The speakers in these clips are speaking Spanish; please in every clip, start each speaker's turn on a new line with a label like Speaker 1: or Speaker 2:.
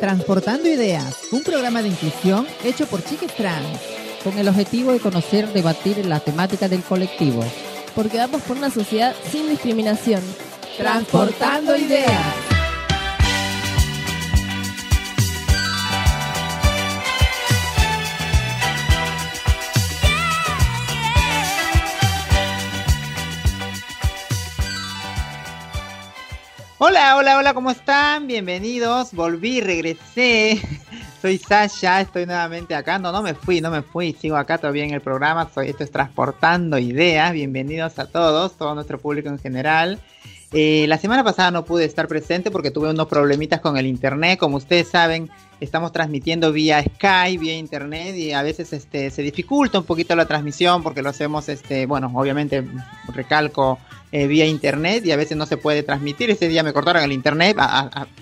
Speaker 1: Transportando Ideas, un programa de inclusión hecho por chiques trans, con el objetivo de conocer, debatir la temática del colectivo.
Speaker 2: Porque vamos por una sociedad sin discriminación.
Speaker 1: Transportando Ideas. Hola, hola, hola, ¿cómo están? Bienvenidos. Volví, regresé. Soy Sasha, estoy nuevamente acá. No, no me fui, no me fui. Sigo acá todavía en el programa. Soy, esto es Transportando Ideas. Bienvenidos a todos, todo nuestro público en general. Eh, la semana pasada no pude estar presente porque tuve unos problemitas con el internet. Como ustedes saben, estamos transmitiendo vía Skype, vía internet y a veces este, se dificulta un poquito la transmisión porque lo hacemos, este, bueno, obviamente recalco eh, vía internet y a veces no se puede transmitir. Ese día me cortaron el internet,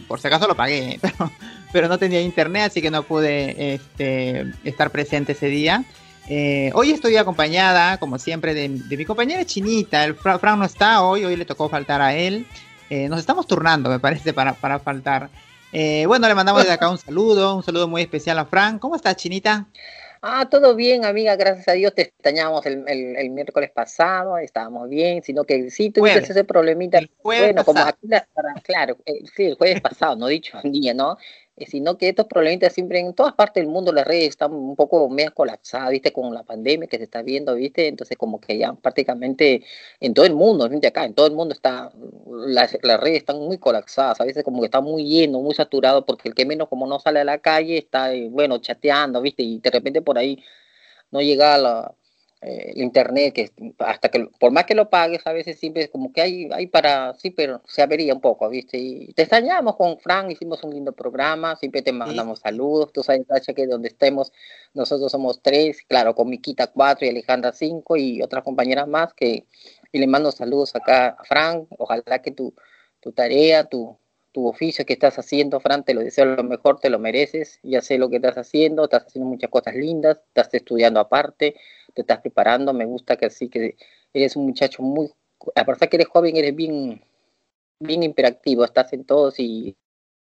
Speaker 1: por si acaso lo pagué, pero, pero no tenía internet, así que no pude este, estar presente ese día. Eh, hoy estoy acompañada, como siempre, de, mi compañera Chinita. El Fran no está hoy, hoy le tocó faltar a él. Eh, nos estamos turnando, me parece, para, para faltar. bueno, le mandamos desde acá un saludo, un saludo muy especial a Fran. ¿Cómo estás, Chinita?
Speaker 3: Ah, todo bien, amiga, gracias a Dios. Te extrañamos el, el, miércoles pasado, estábamos bien, sino que sí tuviste ese problemita. Bueno, como aquí, claro, eh, sí, el jueves pasado, no dicho día, ¿no? Eh, sino que estos problemas siempre en todas partes del mundo las redes están un poco medio colapsadas, ¿viste? Con la pandemia que se está viendo, ¿viste? Entonces como que ya prácticamente en todo el mundo, ¿viste? Acá en todo el mundo está, las, las redes están muy colapsadas, a veces como que está muy lleno, muy saturado, porque el que menos como no sale a la calle está, eh, bueno, chateando, ¿viste? Y de repente por ahí no llega a la eh, internet, que hasta que, por más que lo pagues, a veces siempre como que hay, hay para, sí, pero se avería un poco, ¿viste? Y te extrañamos con Frank, hicimos un lindo programa, siempre te mandamos saludos, tú sabes, que donde estemos, nosotros somos tres, claro, con Miquita cuatro y Alejandra cinco y otras compañeras más, que, y le mando saludos acá a Frank, ojalá que tu, tu tarea, tu, tu oficio que estás haciendo, Fran, te lo deseo lo mejor, te lo mereces, ya sé lo que estás haciendo, estás haciendo muchas cosas lindas, estás estudiando aparte, te estás preparando, me gusta que así que eres un muchacho muy, aparte que eres joven, eres bien, bien imperactivo, estás en todos y,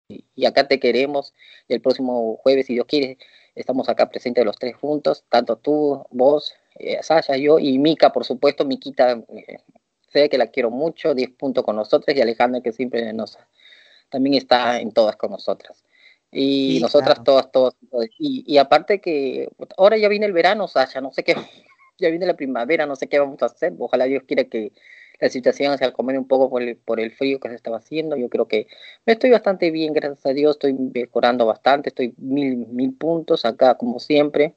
Speaker 3: y, acá te queremos, y el próximo jueves, si Dios quiere, estamos acá presentes los tres juntos, tanto tú, vos, eh, Sasha, yo y Mica, por supuesto, Miquita, eh, sé que la quiero mucho, 10 puntos con nosotros, y Alejandra que siempre nos también está en todas con nosotras. Y nosotras todas, todas, Y, aparte que ahora ya viene el verano, Sasha, no sé qué, ya viene la primavera, no sé qué vamos a hacer. Ojalá Dios quiera que la situación se acomode un poco por el, por el frío que se estaba haciendo. Yo creo que me estoy bastante bien, gracias a Dios, estoy mejorando bastante, estoy mil, mil puntos acá, como siempre,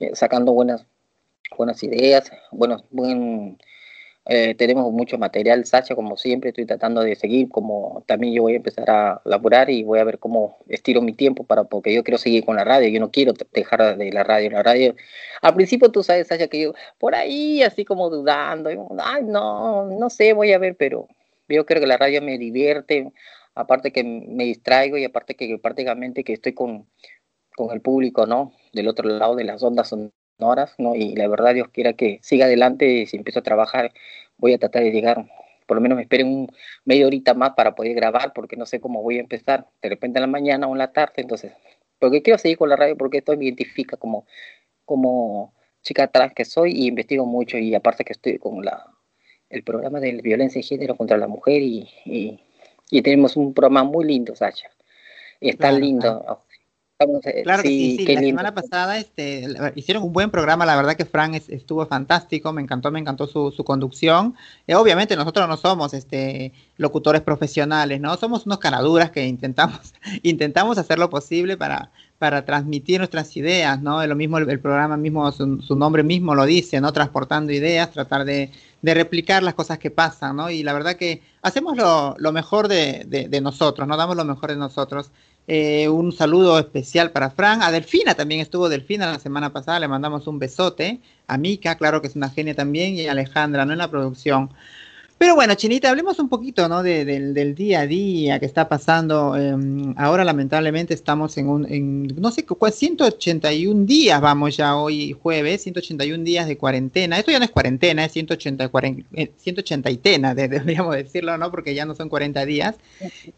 Speaker 3: eh, sacando buenas, buenas ideas, buenos, buen eh, tenemos mucho material, Sacha, como siempre, estoy tratando de seguir, como también yo voy a empezar a laborar y voy a ver cómo estiro mi tiempo para, porque yo quiero seguir con la radio, yo no quiero dejar de la radio, la radio. Al principio tú sabes, Sacha, que yo por ahí así como dudando, ay, no, no sé, voy a ver, pero yo creo que la radio me divierte, aparte que me distraigo y aparte que prácticamente que estoy con, con el público, ¿no? Del otro lado de las ondas son horas, ¿no? Y la verdad Dios quiera que siga adelante, si empiezo a trabajar, voy a tratar de llegar, por lo menos me esperen un media horita más para poder grabar, porque no sé cómo voy a empezar, de repente en la mañana o en la tarde, entonces, porque quiero seguir con la radio, porque esto me identifica como, como chica trans que soy y investigo mucho, y aparte que estoy con la el programa de violencia de género contra la mujer y, y, tenemos un programa muy lindo, Sacha. Y está lindo.
Speaker 1: Claro sí, sí, La semana pasada este, hicieron un buen programa, la verdad que Frank estuvo fantástico, me encantó, me encantó su, su conducción. Eh, obviamente nosotros no somos este, locutores profesionales, ¿no? Somos unos canaduras que intentamos, intentamos hacer lo posible para, para transmitir nuestras ideas, ¿no? Lo mismo el, programa mismo, su, nombre mismo lo dice, ¿no? Transportando ideas, tratar de, de, replicar las cosas que pasan, ¿no? Y la verdad que hacemos lo, lo mejor de, de, de nosotros, ¿no? Damos lo mejor de nosotros. Eh, un saludo especial para Fran. A Delfina también estuvo Delfina la semana pasada. Le mandamos un besote. A Mika, claro que es una genia también. Y a Alejandra, ¿no? En la producción. Pero bueno, Chinita, hablemos un poquito, ¿no? del día a día que está pasando. Em, ahora, lamentablemente, estamos en un, en, no sé, 181 días, vamos ya hoy jueves, 181 días de cuarentena. Esto ya no es cuarentena, es 180, 180 y tena, deberíamos decirlo, ¿no? Porque ya no son 40 días.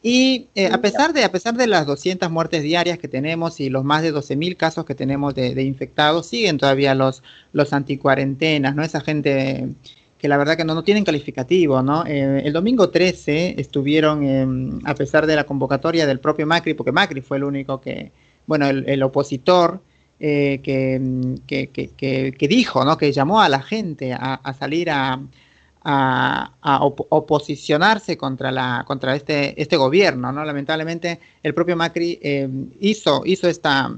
Speaker 1: Y eh, a pesar de a pesar de las 200 muertes diarias que tenemos y los más de 12.000 casos que tenemos de, de infectados, siguen todavía los, los anticuarentenas, ¿no? Esa gente que la verdad que no, no tienen calificativo, ¿no? Eh, el domingo 13 estuvieron, em, a pesar de la convocatoria del propio Macri, porque Macri fue el único que, bueno, el, opositor eh, em, que, que, que, dijo, ¿no? Que llamó a la gente a, salir a, a, oposicionarse contra la contra este este gobierno no lamentablemente el propio Macri em, hizo hizo esta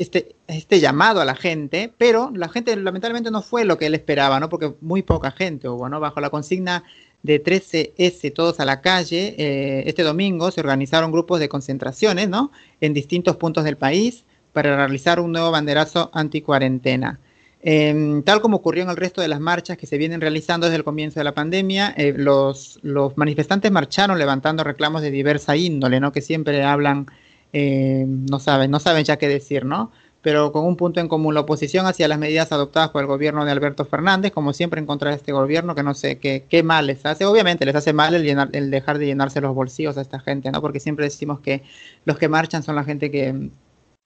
Speaker 1: este, este llamado a la gente, pero la gente lamentablemente no fue lo que él esperaba, ¿no? Porque muy poca gente hubo, ¿no? Bajo la consigna de 13S, todos a la calle, eh, este domingo se organizaron grupos de concentraciones, ¿no? En distintos puntos del país para realizar un nuevo banderazo anticuarentena. Eh, tal como ocurrió en el resto de las marchas que se vienen realizando desde el comienzo de la pandemia, eh, los, los manifestantes marcharon levantando reclamos de diversa índole, ¿no? Que siempre hablan eh, no saben, no saben ya qué decir, ¿no? Pero con un punto en común, la oposición hacia las medidas adoptadas por el gobierno de Alberto Fernández, como siempre en contra de este gobierno, que no sé qué, qué mal les hace. Obviamente les hace mal el, llenar, el dejar de llenarse los bolsillos a esta gente, ¿no? Porque siempre decimos que los que marchan son la gente que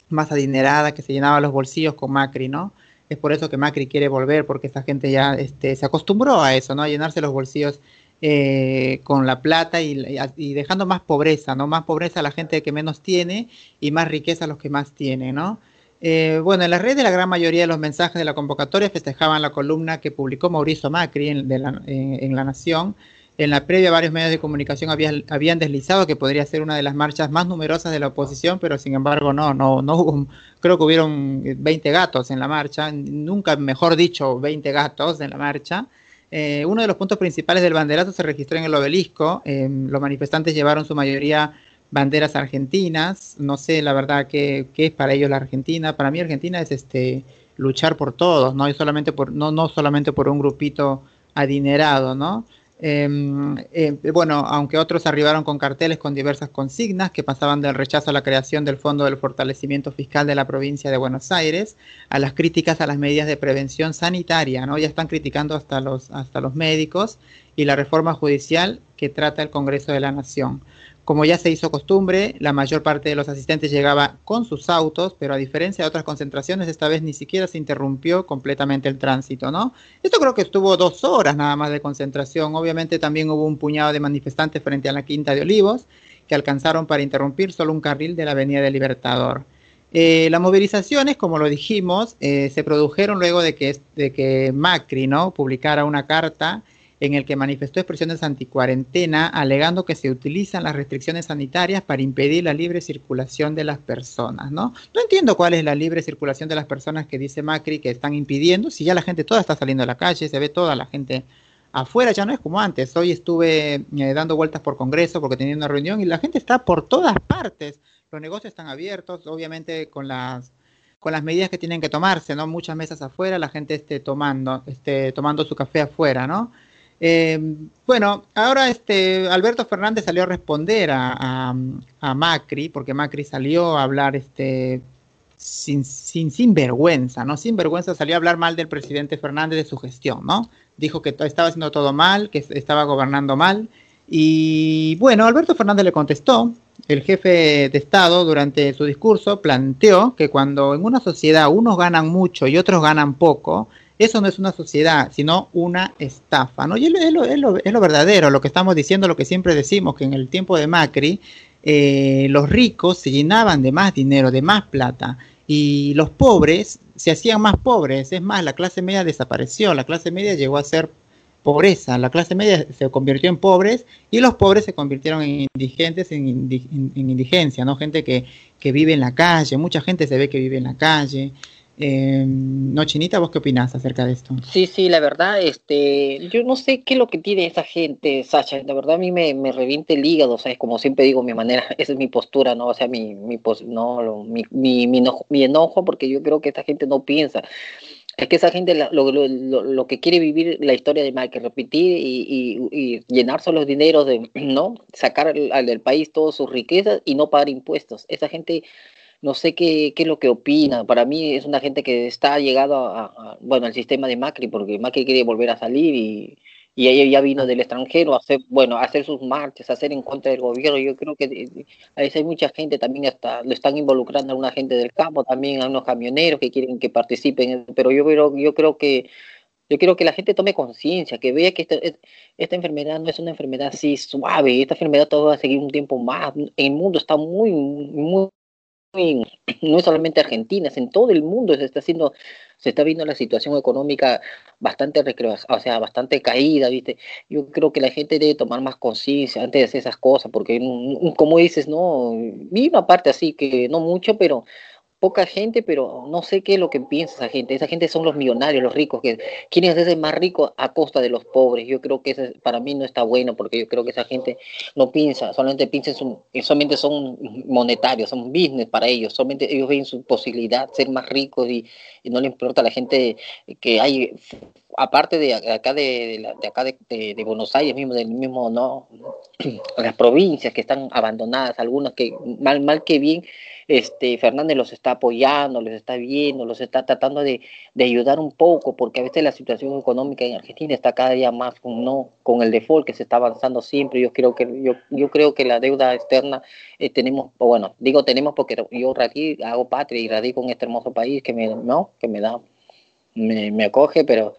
Speaker 1: más adinerada, que se llenaba los bolsillos con Macri, ¿no? Es por eso que Macri quiere volver, porque esta gente ya este, se acostumbró a eso, ¿no? A llenarse los bolsillos eh, con la plata y, dejando más pobreza, ¿no? Más pobreza a la gente que menos tiene y más riqueza a los que más tienen, ¿no? Eh, bueno, en las redes la gran mayoría de los mensajes de la convocatoria festejaban la columna que publicó Mauricio Macri en, la, en La Nación. En la previa varios medios de comunicación habían deslizado que podría ser una de las marchas más numerosas de la oposición, pero sin embargo no, no, no hubo, creo que hubieron 20 gatos en la marcha, nunca mejor dicho 20 gatos en la marcha. Eh, uno de los puntos principales del banderazo se registró en el obelisco. Eh, los manifestantes llevaron su mayoría banderas argentinas. No sé, la verdad, qué, es para ellos la Argentina. Para mí Argentina es este luchar por todos, no y solamente por no no solamente por un grupito adinerado, ¿no? Em, eh, bueno, aunque otros arribaron con carteles con diversas consignas que pasaban del rechazo a la creación del Fondo del Fortalecimiento Fiscal de la provincia de Buenos Aires, a las críticas a las medidas de prevención sanitaria, ¿no? Ya están criticando hasta los, hasta los médicos y la reforma judicial que trata el Congreso de la Nación. Como ya se hizo costumbre, la mayor parte de los asistentes llegaba con sus autos, pero a diferencia de otras concentraciones, esta vez ni siquiera se interrumpió completamente el tránsito, ¿no? Esto creo que estuvo dos horas nada más de concentración. Obviamente también hubo un puñado de manifestantes frente a la Quinta de Olivos que alcanzaron para interrumpir solo un carril de la Avenida del Libertador. Eh, las movilizaciones, como lo dijimos, eh, se produjeron luego de que, de que Macri ¿no? publicara una carta en el que manifestó expresiones anticuarentena, alegando que se utilizan las restricciones sanitarias para impedir la libre circulación de las personas, ¿no? No entiendo cuál es la libre circulación de las personas que dice Macri que están impidiendo, si ya la gente toda está saliendo a la calle, se ve toda la gente afuera, ya no es como antes. Hoy estuve eh, dando vueltas por Congreso porque tenía una reunión y la gente está por todas partes. Los negocios están abiertos, obviamente con las con las medidas que tienen que tomarse, ¿no? Muchas mesas afuera, la gente esté tomando, esté tomando su café afuera, ¿no? Eh, bueno, ahora este Alberto Fernández salió a responder a, Macri, porque Macri salió a hablar este sin, sin, sin vergüenza, ¿no? Sin vergüenza salió a hablar mal del presidente Fernández de su gestión, ¿no? Dijo que estaba haciendo todo mal, que estaba gobernando mal. Y bueno, Alberto Fernández le contestó. El jefe de Estado durante su discurso planteó que cuando en una sociedad unos ganan mucho y otros ganan poco, eso no es una sociedad, sino una estafa, ¿no? Y es lo, es lo, es lo verdadero, lo que estamos diciendo, lo que siempre decimos, que en el tiempo de Macri, eh, los ricos se llenaban de más dinero, de más plata, y los pobres se hacían más pobres. Es más, la clase media desapareció, la clase media llegó a ser pobreza, la clase media se convirtió en pobres y los pobres se convirtieron en indigentes, en, indigencia, ¿no? Gente que, que vive en la calle, mucha gente se ve que vive en la calle. Eh, no, Chinita, ¿vos qué opinás acerca de esto?
Speaker 3: Sí, sí, la verdad, este, yo no sé qué es lo que tiene esa gente, Sacha, la verdad a mí me, me revienta el hígado, ¿sabes? Como siempre digo, mi manera, esa es mi postura, ¿no? O sea, mi, mi, no, mi, mi, mi, enojo, mi enojo, porque yo creo que esta gente no piensa. es que esa gente lo, lo, lo, que quiere vivir la historia de Macri, repetir y, y, llenarse los dineros de, ¿no? Sacar al, del país todas sus riquezas y no pagar impuestos. Esa gente, no sé qué, qué es lo que opina. Para mí es una gente que está llegado a, bueno, al sistema de Macri, porque Macri quiere volver a salir y, y ella ya vino del extranjero a hacer, bueno, a hacer sus marchas, a hacer en contra del gobierno. Yo creo que a veces hay mucha gente también está, lo están involucrando a una gente del campo, también a unos camioneros que quieren que participen, pero yo creo, yo creo que yo quiero que la gente tome conciencia, que vea que esta, esta, enfermedad no es una enfermedad así suave, esta enfermedad todo va a seguir un tiempo más. El mundo está muy, muy, no es solamente Argentina, es en todo el mundo se está haciendo, se está viendo la situación económica bastante o sea, bastante caída, ¿viste? Yo creo que la gente debe tomar más conciencia antes de hacer esas cosas, porque como dices, no, vi una parte así que no mucho, pero poca gente, pero no sé qué es lo que piensa esa gente. Esa gente son los millonarios, los ricos, que quieren hacerse más ricos a costa de los pobres. Yo creo que eso para mí no está bueno, porque yo creo que esa gente no piensa, solamente piensa en solamente son monetarios, son business para ellos, solamente ellos ven su posibilidad de ser más ricos y, no les importa a la gente que hay aparte de acá de, de acá de, de, Buenos Aires mismo del mismo no las provincias que están abandonadas algunas que mal mal que bien este, Fernández los está apoyando, los está viendo, los está tratando de, ayudar un poco, porque a veces la situación económica en Argentina está cada día más con, no, con el default que se está avanzando siempre. Yo creo que, yo, yo creo que la deuda externa eh, tenemos, bueno, digo tenemos porque yo hago patria y radico en este hermoso país que me, no, que me da, me, me acoge, pero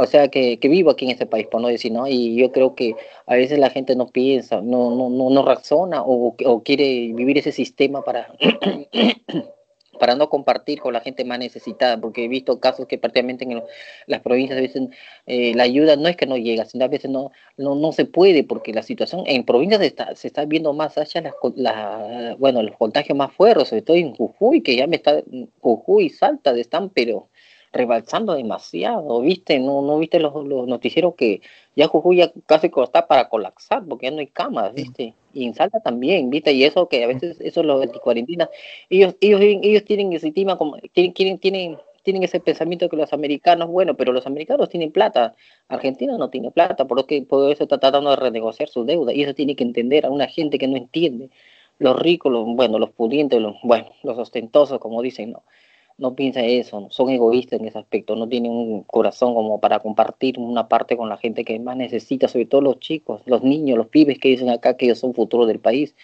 Speaker 3: o sea, que, que, vivo aquí en este país, por no decir, ¿no? Y yo creo que a veces la gente no piensa, no, no, no, no razona o, o, quiere vivir ese sistema para, para no compartir con la gente más necesitada, porque he visto casos que prácticamente en las provincias a veces eh, la ayuda no es que no llega, sino a veces no, no, no se puede, porque la situación en provincias se está, se está viendo más allá, las, la, bueno, los contagios más fuertes, sobre todo en Jujuy, que ya me está, Jujuy y Salta están, pero rebalsando demasiado, ¿viste? No, no viste los, los noticieros que ya Jujuy ya casi está para colapsar porque ya no hay camas, ¿viste? Y en Salta también, ¿viste? Y eso que a veces, eso los anticuarentenas, ellos, ellos, ellos tienen ese tema como, tienen, tienen, tienen ese pensamiento que los americanos, bueno, pero los americanos tienen plata, Argentina no tiene plata, por lo que por eso está tratando de renegociar su deuda, y eso tiene que entender a una gente que no entiende. Los ricos, los, bueno, los pudientes, los, bueno, los ostentosos, como dicen, ¿no? No piensa eso, son egoístas en ese aspecto, no tienen un corazón como para compartir una parte con la gente que más necesita, sobre todo los chicos, los niños, los pibes que dicen acá que ellos son futuro del país.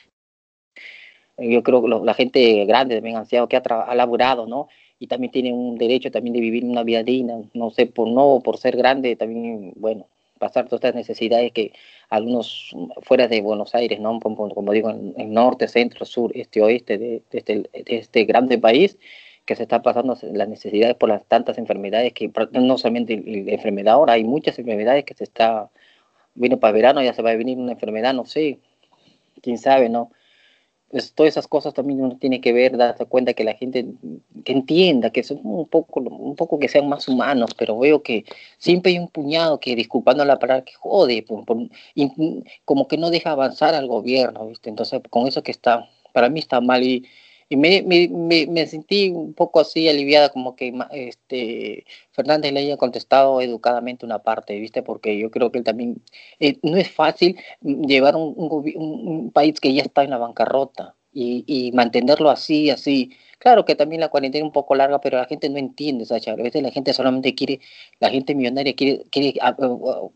Speaker 3: Yo creo que la gente grande, también anciano, que ha, ha ¿no? Y también tiene un derecho también de vivir una vida digna, no sé, por no, por ser grande, también, bueno, pasar todas estas necesidades que algunos fuera de Buenos Aires, ¿no? Como, digo, en, norte, centro, sur, este, oeste de, este, de este grande país, que se está pasando las necesidades por las tantas enfermedades que no solamente la enfermedad ahora, hay muchas enfermedades que se está, viene para verano, ya se va a venir una enfermedad, no sé, quién sabe, ¿no? Pues todas esas cosas también uno tiene que ver, darse cuenta que la gente que entienda, que son un poco, un poco que sean más humanos, pero veo que siempre hay un puñado que, disculpando la palabra, que jode, como que no deja avanzar al gobierno, ¿viste? Entonces, con eso que está, para mí está mal y y me, me, me, sentí un poco así aliviada, como que este Fernández le haya contestado educadamente una parte, ¿viste? Porque yo creo que él también, eh, no es fácil llevar un, un, país que ya está en la bancarrota y, y, mantenerlo así, así. Claro que también la cuarentena es un poco larga, pero la gente no entiende, Sacha. A veces la gente solamente quiere, la gente millonaria quiere, quiere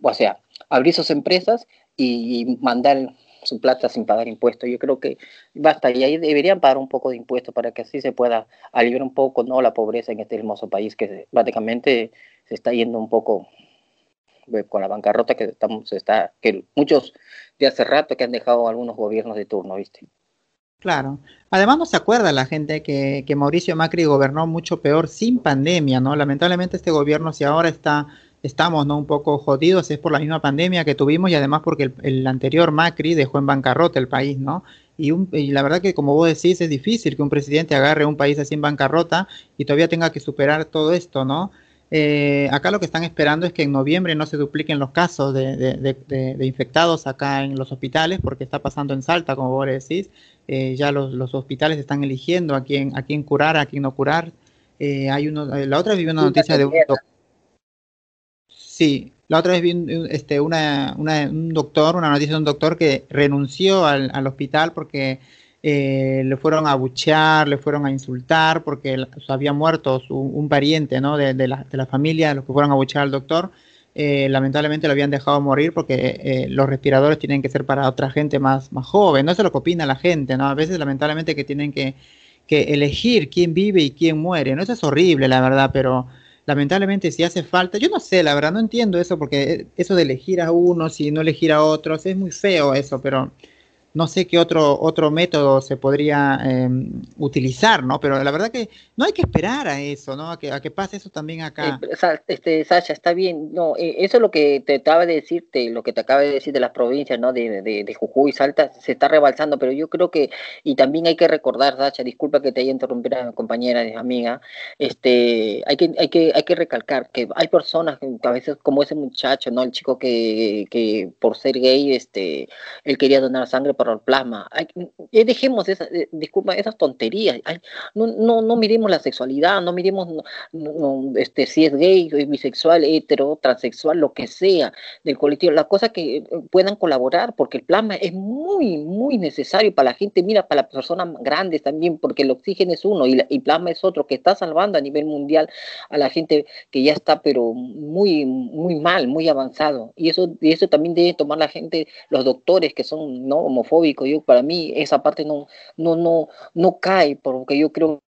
Speaker 3: o sea, abrir sus empresas y mandar su plata sin pagar impuestos. Yo creo que basta y ahí deberían pagar un poco de impuestos para que así se pueda aliviar un poco no la pobreza en este hermoso país que prácticamente se está yendo un poco eh, con la bancarrota que estamos está que muchos de hace rato que han dejado algunos gobiernos de turno, ¿viste?
Speaker 1: Claro. Además no se acuerda la gente que, que Mauricio Macri gobernó mucho peor sin pandemia, ¿no? Lamentablemente este gobierno si ahora está estamos ¿no? un poco jodidos es por la misma pandemia que tuvimos y además porque el, anterior Macri dejó en bancarrota el país, ¿no? Y, un, y, la verdad que como vos decís es difícil que un presidente agarre un país así en bancarrota y todavía tenga que superar todo esto, ¿no? Eh, acá lo que están esperando es que en noviembre no se dupliquen los casos de, de, infectados acá en los hospitales, porque está pasando en Salta, como vos decís. Eh, ya los, los, hospitales están eligiendo a quién, a quién curar, a quién no curar. Eh, hay uno, la otra vi una noticia de un doctor. Sí, la otra vez vi este, una, un doctor, una noticia de un doctor que renunció al, al hospital porque eh, le fueron a buchear, le fueron a insultar porque había muerto un pariente ¿no? de, la, de, la, familia, los que fueron a buchear al doctor. Eh, lamentablemente lo habían dejado morir porque eh, los respiradores tienen que ser para otra gente más, más joven. No es lo que opina la gente, ¿no? A veces lamentablemente que tienen que, que elegir quién vive y quién muere. ¿no? Eso es horrible, la verdad, pero lamentablemente si hace falta, yo no sé, la verdad no entiendo eso porque eso de elegir a unos y no elegir a otros es muy feo eso, pero no sé qué otro, otro método se podría em, utilizar, ¿no? Pero la verdad que no hay que esperar a eso, ¿no? A que, a que pase eso también acá.
Speaker 3: Eh, este, Sasha, está bien. No, eh, eso es lo que te acaba de decirte, lo que te acaba de decir de las provincias, ¿no? De, de, de Jujuy, Salta, se está rebalsando, pero yo creo que, y también hay que recordar, Sasha, disculpa que te haya interrumpido, compañera, amiga, este, hay que, hay que, hay que recalcar que hay personas que a veces, como ese muchacho, ¿no? El chico que, que por ser gay, este, él quería donar sangre plasma. Eh, dejemos esa, eh, disculpa, esas tonterías. no, no, no miremos la sexualidad, no miremos este, si es gay, bisexual, hetero, transexual, lo que sea del colectivo. La cosa que eh, puedan colaborar, porque el plasma es muy, muy necesario para la gente, mira, para las personas grandes también, porque el oxígeno es uno y el plasma es otro, que está salvando a nivel mundial a la gente que ya está, pero muy, muy mal, muy avanzado. Y eso, y eso también debe tomar la gente, los doctores que son no homofóbicos yo para mí esa parte no, no, no, no cae, porque yo creo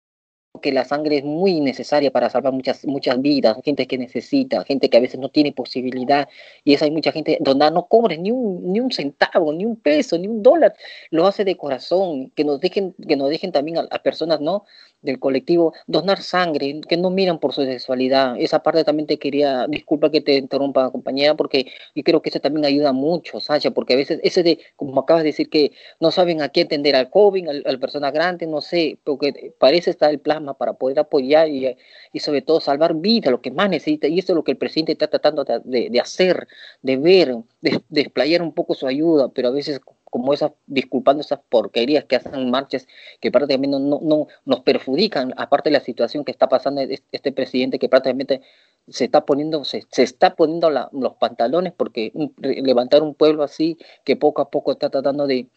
Speaker 3: que la sangre es muy necesaria para salvar muchas, muchas vidas, gente que necesita, gente que a veces no tiene posibilidad, y esa hay mucha gente donde no cobre ni un, ni un centavo, ni un peso, ni un dólar, lo hace de corazón, que nos dejen, que nos dejen también a, personas no del colectivo donar sangre, que no miran por su sexualidad. Esa parte también te quería, disculpa que te interrumpa compañera, porque yo creo que eso también ayuda mucho, Sasha, porque a veces ese de, como acabas de decir, que no saben a qué atender al COVID, al, al persona grande, no sé, porque parece estar el plasma para poder apoyar y, y, sobre todo salvar vida, lo que más necesita. Y eso es lo que el presidente está tratando de, de, hacer, de ver, de, desplayar un poco su ayuda, pero a veces como esas, disculpando esas porquerías que hacen marchas que prácticamente no, no, nos perjudican, aparte de la situación que está pasando este presidente que prácticamente se está poniendo, se, se está poniendo los pantalones porque levantar un pueblo así que poco a poco está tratando de,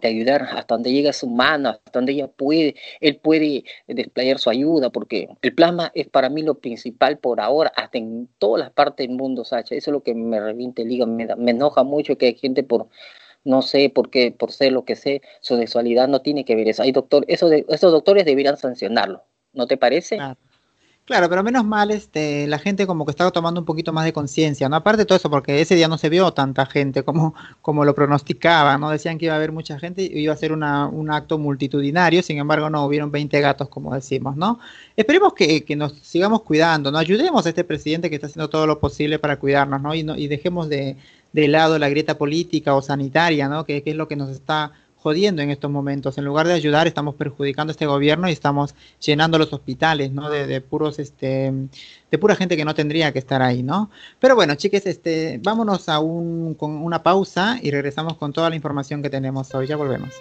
Speaker 3: de ayudar hasta donde llega su mano, hasta donde ella puede, él puede desplayar su ayuda, porque el plasma es para mí lo principal por ahora, hasta en todas las partes del mundo, Sacha. Eso es lo que me reviente el hígado, me, me enoja mucho que hay gente por, no sé, por qué, por ser lo que sé, su sexualidad no tiene que ver eso. Hay doctor, eso de, esos doctores deberían sancionarlo, ¿no te parece?
Speaker 1: Claro, pero menos mal, este, la gente como que estaba tomando un poquito más de conciencia, ¿no? Aparte de todo eso, porque ese día no se vio tanta gente como, como lo pronosticaban, ¿no? Decían que iba a haber mucha gente y iba a ser una, un acto multitudinario, sin embargo no, hubieron 20 gatos, como decimos, ¿no? Esperemos que, que nos sigamos cuidando, ¿no? Ayudemos a este presidente que está haciendo todo lo posible para cuidarnos, ¿no? Y, no, y dejemos de, de lado la grieta política o sanitaria, ¿no? Que, que es lo que nos está jodiendo en estos momentos. En lugar de ayudar, estamos perjudicando a este gobierno y estamos llenando los hospitales, ¿no? De, puros, este, de pura gente que no tendría que estar ahí, ¿no? Pero bueno, chiques, este, vámonos a un, con una pausa y regresamos con toda la información que tenemos hoy. Ya volvemos.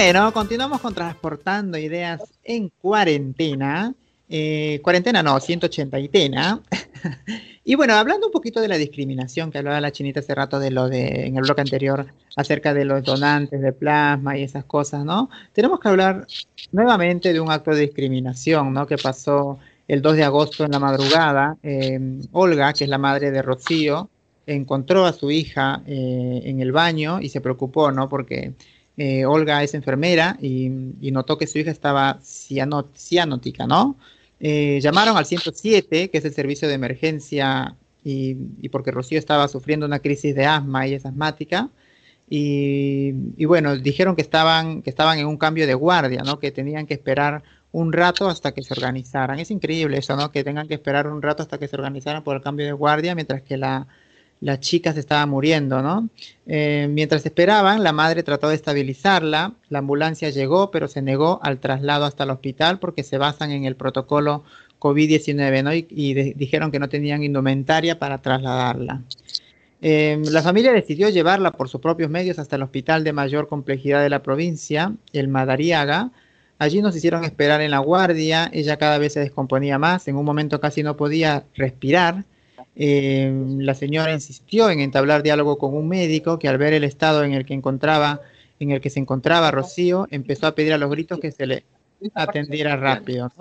Speaker 1: Bueno, continuamos con transportando ideas en cuarentena. Eh, cuarentena no, 180 y tena. y bueno, hablando un poquito de la discriminación que hablaba la chinita hace rato de lo de en el bloque anterior acerca de los donantes de plasma y esas cosas, ¿no? Tenemos que hablar nuevamente de un acto de discriminación, ¿no? Que pasó el 2 de agosto en la madrugada. Eh, Olga, que es la madre de Rocío, encontró a su hija eh, en el baño y se preocupó, ¿no? Porque eh, Olga es enfermera y, notó que su hija estaba cianótica, ¿no? Eh, llamaron al 107, que es el servicio de emergencia, y, porque Rocío estaba sufriendo una crisis de asma y es asmática. Y, bueno, dijeron que estaban, que estaban en un cambio de guardia, ¿no? Que tenían que esperar un rato hasta que se organizaran. Es increíble eso, ¿no? Que tengan que esperar un rato hasta que se organizaran por el cambio de guardia, mientras que la, la chica se estaba muriendo, ¿no? Eh, mientras esperaban, la madre trató de estabilizarla, la ambulancia llegó, pero se negó al traslado hasta el hospital porque se basan en el protocolo COVID-19, ¿no? Y, dijeron que no tenían indumentaria para trasladarla. Eh, la familia decidió llevarla por sus propios medios hasta el hospital de mayor complejidad de la provincia, el Madariaga. Allí nos hicieron esperar en la guardia, ella cada vez se descomponía más, en un momento casi no podía respirar eh, la señora insistió en entablar diálogo con un médico que al ver el estado en el que encontraba, en el que se encontraba Rocío, empezó a pedir a los gritos que se le atendiera rápido,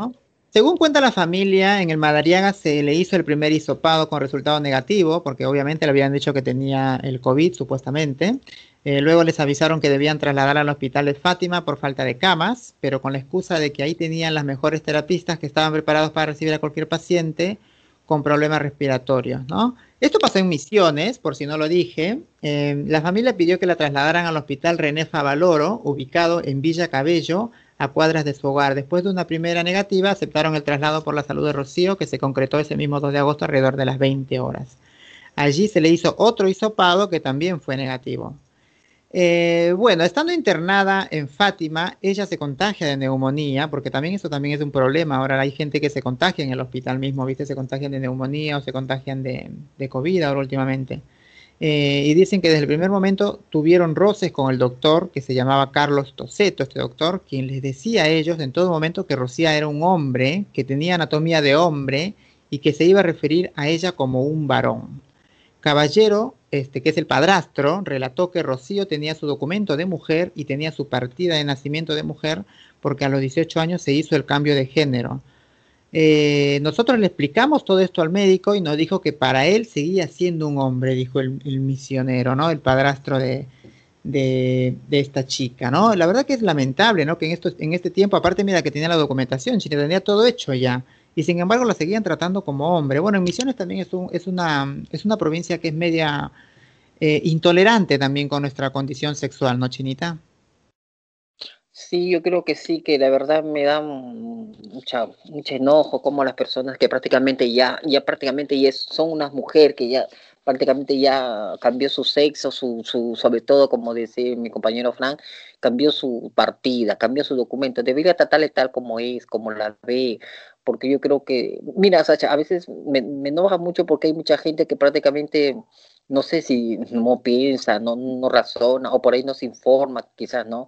Speaker 1: Según cuenta la familia, en el Madariaga se le hizo el primer hisopado con resultado negativo, porque obviamente le habían dicho que tenía el COVID, supuestamente. Eh, luego les avisaron que debían trasladar al hospital de Fátima por falta de camas, pero con la excusa de que ahí tenían las mejores terapistas que estaban preparados para recibir a cualquier paciente con problemas respiratorios, ¿no? Esto pasó en Misiones, por si no lo dije. Eh, la familia pidió que la trasladaran al hospital René Favaloro, ubicado en Villa Cabello, a cuadras de su hogar. Después de una primera negativa, aceptaron el traslado por la salud de Rocío, que se concretó ese mismo 2 de agosto alrededor de las 20 horas. Allí se le hizo otro hisopado que también fue negativo. Eh, bueno, estando internada en Fátima, ella se contagia de neumonía, porque también eso también es un problema. Ahora hay gente que se contagia en el hospital mismo, ¿viste? Se contagian de neumonía o se contagian de, COVID ahora últimamente. Eh, y dicen que desde el primer momento tuvieron roces con el doctor que se llamaba Carlos Toseto, este doctor, quien les decía a ellos en todo momento que Rocía era un hombre, que tenía anatomía de hombre y que se iba a referir a ella como un varón. Caballero, este, que es el padrastro, relató que Rocío tenía su documento de mujer y tenía su partida de nacimiento de mujer porque a los 18 años se hizo el cambio de género. Eh, nosotros le explicamos todo esto al médico y nos dijo que para él seguía siendo un hombre, dijo el, misionero, ¿no? El padrastro de, de, esta chica, ¿no? La verdad que es lamentable, ¿no? Que en, esto, en este tiempo, aparte mira que tenía la documentación, si tenía todo hecho ya y sin embargo la seguían tratando como hombre. Bueno, en Misiones también es, es, una, es una provincia que es media eh, intolerante también con nuestra condición sexual, ¿no, Chinita?
Speaker 3: Sí, yo creo que sí, que la verdad me da mucha, mucho enojo como las personas que prácticamente ya, ya prácticamente son unas mujeres que ya prácticamente ya cambió su sexo, su, su, sobre todo, como decía mi compañero Frank, cambió su partida, cambió su documento, debería tratarle tal como es, como la ve, porque yo creo que, mira, Sacha, a veces me, enoja mucho porque hay mucha gente que prácticamente, no sé si no piensa, no, no razona, o por ahí no se informa, quizás, ¿no?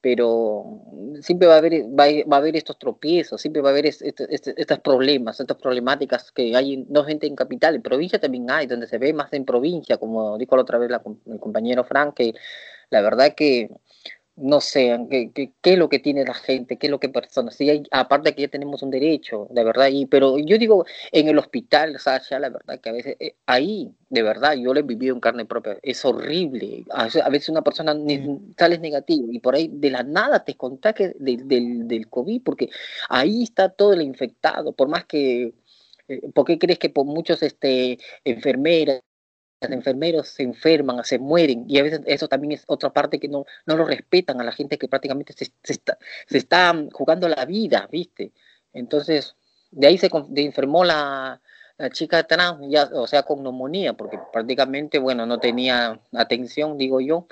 Speaker 3: Pero siempre va a haber, va a, haber estos tropiezos, siempre va a haber este, este, problemas, estas problemáticas que hay, no gente en capital, en provincia también hay, donde se ve más en provincia, como dijo la otra vez la, el compañero Frank, que la verdad que no sé, ¿qué, qué, es lo que tiene la gente, qué es lo que personas. Sí, hay, aparte que ya tenemos un derecho, de verdad, y, pero yo digo, en el hospital, Sasha, la verdad que a veces, eh, ahí, de verdad, yo lo he vivido en carne propia, es horrible. A veces, una persona sale negativo y por ahí de la nada te contagia del, del, del COVID, porque ahí está todo el infectado, por más que... Eh, ¿Por qué crees que por muchos este, enfermeras, enfermeros se enferman, se mueren, y a veces eso también es otra parte que no, no lo respetan a la gente que prácticamente se, está, se está jugando la vida, ¿viste? Entonces, de ahí se enfermó la, la chica trans, ya, o sea, con neumonía, porque prácticamente, bueno, no tenía atención, digo yo,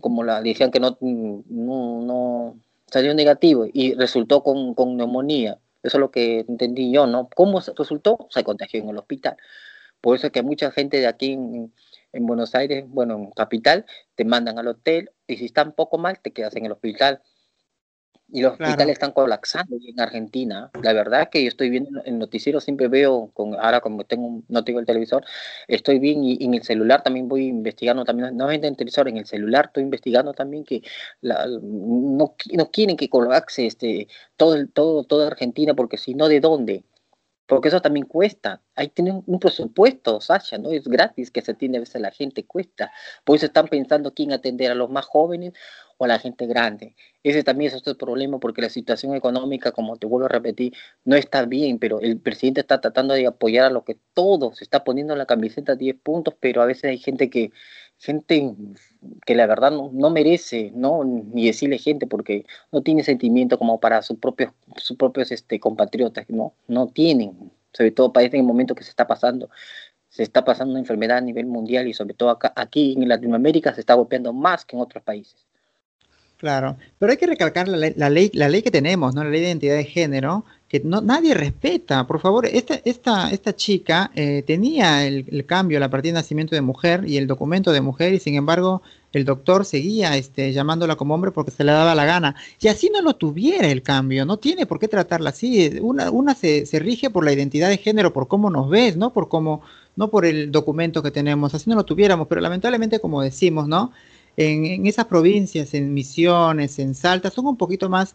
Speaker 3: como la decían que no, no, no salió negativo y resultó con, con neumonía. Eso es lo que entendí yo, ¿no? ¿Cómo resultó? Se contagió en el hospital. Por eso es que mucha gente de aquí en, en Buenos Aires, bueno, en capital, te mandan al hotel y si están poco mal, te quedas en el hospital. Y los hospitales están colapsando en Argentina. La verdad que yo estoy viendo en noticiero, siempre veo, con, ahora como tengo, no tengo el televisor, estoy bien y, en el celular también voy investigando, también, no en el televisor, en el celular estoy investigando también que la, no, no quieren que colapse este, todo, el, todo, toda Argentina, porque si no, ¿de dónde? Porque eso también cuesta. Ahí tienen un presupuesto, Sasha, ¿no? Es gratis que se atiende a veces la gente, cuesta. Por eso están pensando quién atender a los más jóvenes o a la gente grande. Ese también es otro problema porque la situación económica, como te vuelvo a repetir, no está bien, pero el presidente está tratando de apoyar a lo que todos, se está poniendo en la camiseta 10 puntos, pero a veces hay gente que, gente que la verdad no, merece, ¿no? Ni decirle gente porque no tiene sentimiento como para sus propios, sus propios este, compatriotas, ¿no? No tienen, sobre todo para este momento que se está pasando se está pasando una enfermedad a nivel mundial y sobre todo acá, aquí en Latinoamérica se está golpeando más que en otros países.
Speaker 1: Claro, pero hay que recalcar la ley, la ley, que tenemos, ¿no? La ley de identidad de género, que no, nadie respeta. Por favor, esta, esta, esta chica eh, tenía el, cambio, la partida de nacimiento de mujer y el documento de mujer, y sin embargo, el doctor seguía este, llamándola como hombre porque se le daba la gana. Y así no lo tuviera el cambio, no tiene por qué tratarla así. Una, una se, se rige por la identidad de género, por cómo nos ves, ¿no? Por cómo, no por el documento que tenemos, así no lo tuviéramos, pero lamentablemente, como decimos, ¿no? en, esas provincias, en Misiones, en Salta, son un poquito más,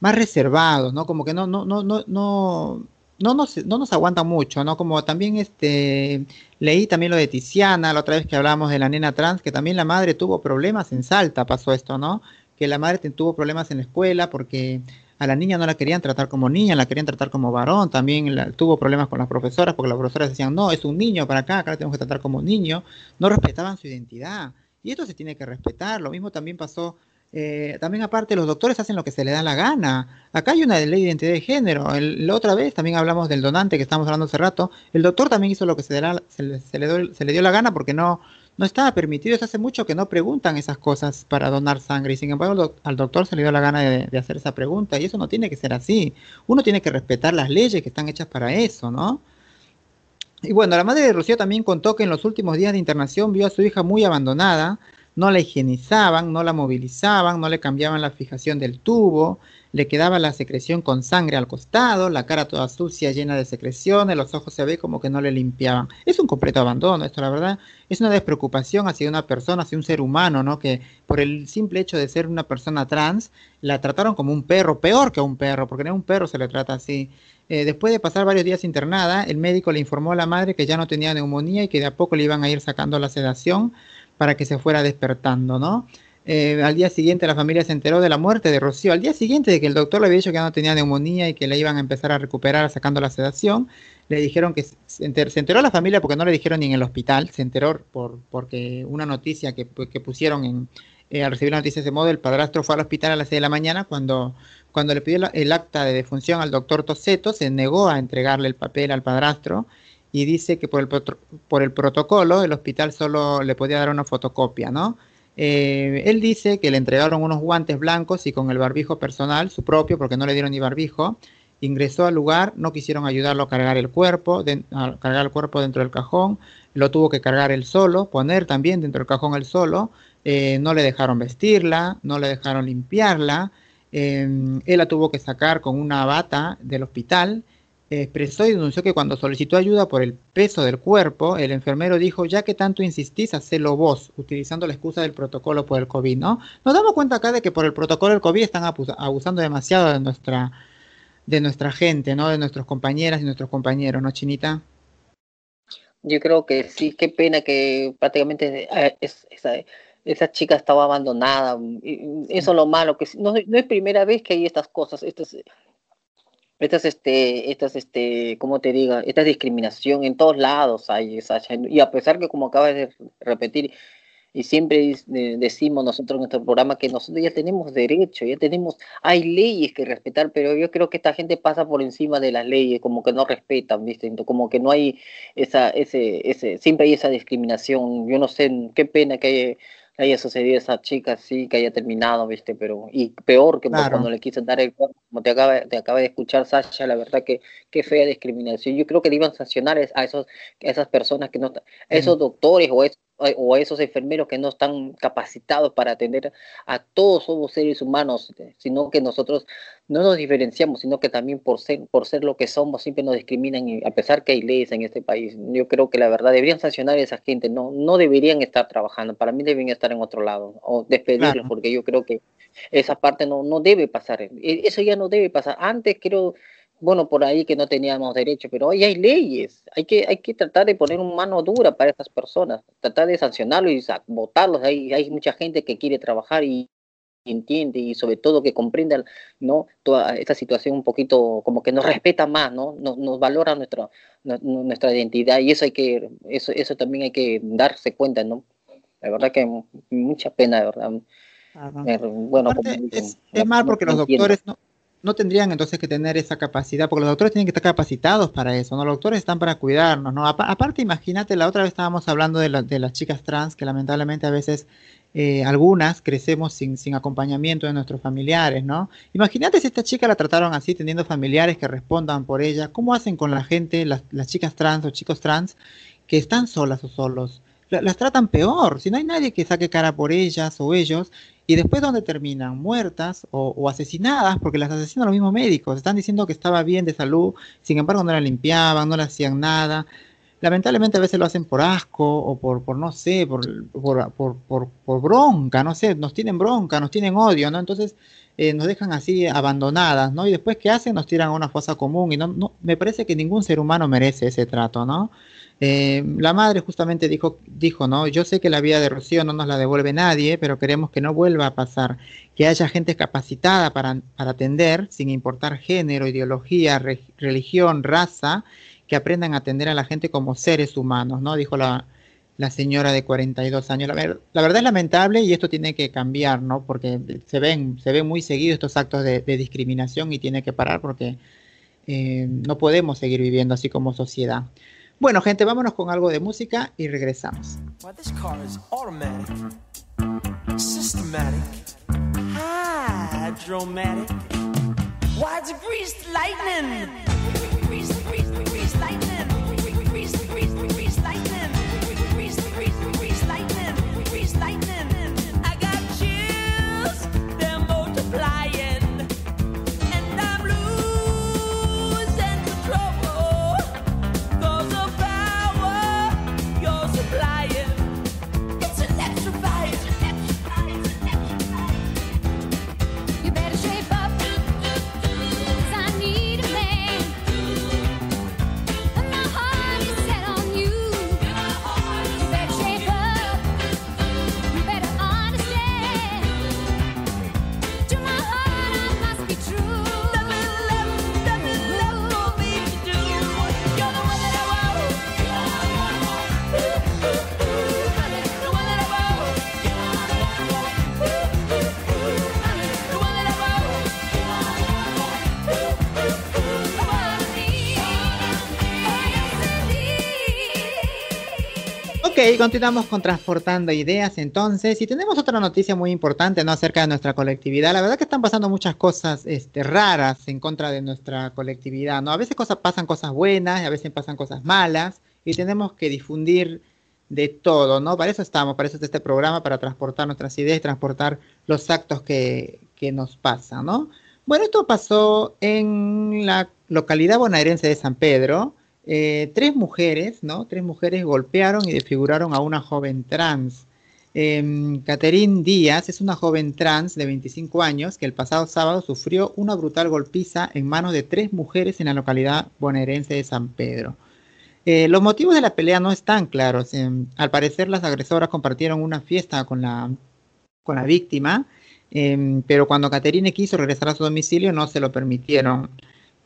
Speaker 1: más reservados, ¿no? Como que no, no, no, no, no, no nos, no nos aguantan mucho, ¿no? Como también este, leí también lo de Tiziana, la otra vez que hablamos de la nena trans, que también la madre tuvo problemas en Salta, pasó esto, ¿no? Que la madre tuvo problemas en la escuela porque a la niña no la querían tratar como niña, la querían tratar como varón, también tuvo problemas con las profesoras porque las profesoras decían, no, es un niño para acá, acá la tenemos que tratar como niño, no respetaban su identidad. Y esto se tiene que respetar. Lo mismo también pasó, eh, también aparte los doctores hacen lo que se les da la gana. Acá hay una ley de identidad de género. la otra vez también hablamos del donante que estamos hablando hace rato. El doctor también hizo lo que se, le, se, le, dio la gana porque no, no estaba permitido. Hace mucho que no preguntan esas cosas para donar sangre. Y sin embargo al doctor se le dio la gana de, de hacer esa pregunta. Y eso no tiene que ser así. Uno tiene que respetar las leyes que están hechas para eso, ¿no? Y bueno, la madre de Rocío también contó que en los últimos días de internación vio a su hija muy abandonada, no la higienizaban, no la movilizaban, no le cambiaban la fijación del tubo, le quedaba la secreción con sangre al costado, la cara toda sucia, llena de secreciones, los ojos se ve como que no le limpiaban. Es un completo abandono, esto la verdad, es una despreocupación hacia una persona, hacia un ser humano, ¿no? Que por el simple hecho de ser una persona trans, la trataron como un perro, peor que un perro, porque no un perro se le trata así. Eh, después de pasar varios días internada, el médico le informó a la madre que ya no tenía neumonía y que de a poco le iban a ir sacando la sedación para que se fuera despertando, ¿no? Eh, al día siguiente la familia se enteró de la muerte de Rocío. Al día siguiente de que el doctor le había dicho que no tenía neumonía y que le iban a empezar a recuperar sacando la sedación, le dijeron que se, enteró la familia porque no le dijeron ni en el hospital, se enteró por porque una noticia que, que pusieron en, eh, al recibir la noticia de ese modo, el padrastro fue al hospital a las 6 de la mañana cuando cuando le pidió el acta de defunción al doctor Toseto, se negó a entregarle el papel al padrastro y dice que por el, por el protocolo el hospital solo le podía dar una fotocopia, ¿no? Eh, él dice que le entregaron unos guantes blancos y con el barbijo personal, su propio, porque no le dieron ni barbijo, ingresó al lugar, no quisieron ayudarlo a cargar el cuerpo, a cargar el cuerpo dentro del cajón, lo tuvo que cargar él solo, poner también dentro del cajón él solo, eh, no le dejaron vestirla, no le dejaron limpiarla, Em, él la tuvo que sacar con una bata del hospital. Expresó y denunció que cuando solicitó ayuda por el peso del cuerpo, el enfermero dijo, ya que tanto insistís, hacelo vos, utilizando la excusa del protocolo por el COVID, ¿no? Nos damos cuenta acá de que por el protocolo del COVID están abusando demasiado de nuestra, de nuestra gente, ¿no? De nuestras compañeras y nuestros compañeros, ¿no, Chinita?
Speaker 3: Yo creo que sí, qué pena que prácticamente eh, es, esa chica estaba abandonada. Eso es lo malo, que no, no, es primera vez que hay estas cosas, estas, estas, este, estas, este, ¿cómo te diga? Esta discriminación en todos lados hay, y a pesar que como acabas de repetir, y siempre decimos nosotros en nuestro programa que nosotros ya tenemos derecho, ya tenemos, hay leyes que respetar, pero yo creo que esta gente pasa por encima de las leyes, como que no respetan, ¿viste? Como que no hay esa, ese, ese, siempre hay esa discriminación, yo no sé, qué pena que haya haya sucedido esa chica, sí, que haya terminado, ¿viste? Pero, y peor que cuando le quise dar el cuerpo, como te acaba, te acaba de escuchar Sasha, la verdad que qué fea discriminación. Yo creo que le iban a sancionar a, esos, a esas personas que no, a esos doctores o esos o a esos enfermeros que no están capacitados para atender a todos somos seres humanos, sino que nosotros no nos diferenciamos, sino que también por ser, por ser lo que somos siempre nos discriminan, y a pesar que hay leyes en este país. Yo creo que la verdad deberían sancionar a esa gente, no, no deberían estar trabajando, para mí deben estar en otro lado, o despedirlos, porque yo creo que esa parte no, no debe pasar, e, eso ya no debe pasar. Antes creo bueno, por ahí que no teníamos derecho, pero hoy hay leyes, hay que, hay que tratar de poner una mano dura para estas personas, tratar de sancionarlos y votarlos, hay, hay mucha gente que quiere trabajar y entiende y sobre todo que comprenda ¿no? toda esta situación un poquito como que nos respeta más, ¿no? Nos, nos valora nuestra, nuestra identidad y eso hay que, eso, eso también hay que darse cuenta, ¿no? La verdad que mucha pena, de verdad.
Speaker 1: Eh, bueno, es, mal porque los doctores no, no tendrían entonces que tener esa capacidad, porque los doctores tienen que estar capacitados para eso, ¿no? Los doctores están para cuidarnos, ¿no? aparte, imagínate, la otra vez estábamos hablando de, las chicas trans, que lamentablemente a veces eh, algunas crecemos sin, sin acompañamiento de nuestros familiares, ¿no? Imagínate si esta chica la trataron así, teniendo familiares que respondan por ella, ¿cómo hacen con la gente, las, las chicas trans o chicos trans, que están solas o solos? Las tratan peor, si no hay nadie que saque cara por ellas o ellos, y después, ¿dónde terminan? Muertas o, asesinadas, porque las asesinan los mismos médicos. Están diciendo que estaba bien de salud, sin embargo, no la limpiaban, no le hacían nada. Lamentablemente, a veces lo hacen por asco o por, por no sé, por, por, por, por bronca, no sé, nos tienen bronca, nos tienen odio, ¿no? Entonces, eh, nos dejan así abandonadas, ¿no? Y después, ¿qué hacen? Nos tiran a una fosa común y no, no, me parece que ningún ser humano merece ese trato, ¿no? Eh, la madre justamente dijo, dijo, ¿no? Yo sé que la vida de Rocío no nos la devuelve nadie, pero queremos que no vuelva a pasar, que haya gente capacitada para, para atender, sin importar género, ideología, religión, raza, que aprendan a atender a la gente como seres humanos, ¿no? Dijo la, la señora de 42 años. La, la, verdad es lamentable y esto tiene que cambiar, ¿no? Porque se ven, se ven muy seguidos estos actos de, de discriminación y tiene que parar porque eh, no podemos seguir viviendo así como sociedad. Bueno, gente, vámonos con algo de música y regresamos. Well, this car is automatic, systematic, hydromatic. Why it's greased lightning? Greased, greased, greased lightning. Continuamos con Transportando Ideas entonces, y tenemos otra noticia muy importante, ¿no? Acerca de nuestra colectividad. La verdad que están pasando muchas cosas este, raras en contra de nuestra colectividad, ¿no? A veces cosas, pasan cosas buenas, a veces pasan cosas malas, y tenemos que difundir de todo, ¿no? Para eso estamos, para eso es este programa, para transportar nuestras ideas, transportar los actos que, que nos pasan, ¿no? Bueno, esto pasó en la localidad bonaerense de San Pedro, eh, tres mujeres, ¿no? Tres mujeres golpearon y desfiguraron a una joven trans. Eh, Catherine Díaz es una joven trans de 25 años que el pasado sábado sufrió una brutal golpiza en manos de tres mujeres en la localidad bonaerense de San Pedro. Eh, los motivos de la pelea no están claros. Em, al parecer las agresoras compartieron una fiesta con la, con la víctima, em, pero cuando Caterine quiso regresar a su domicilio no se lo permitieron.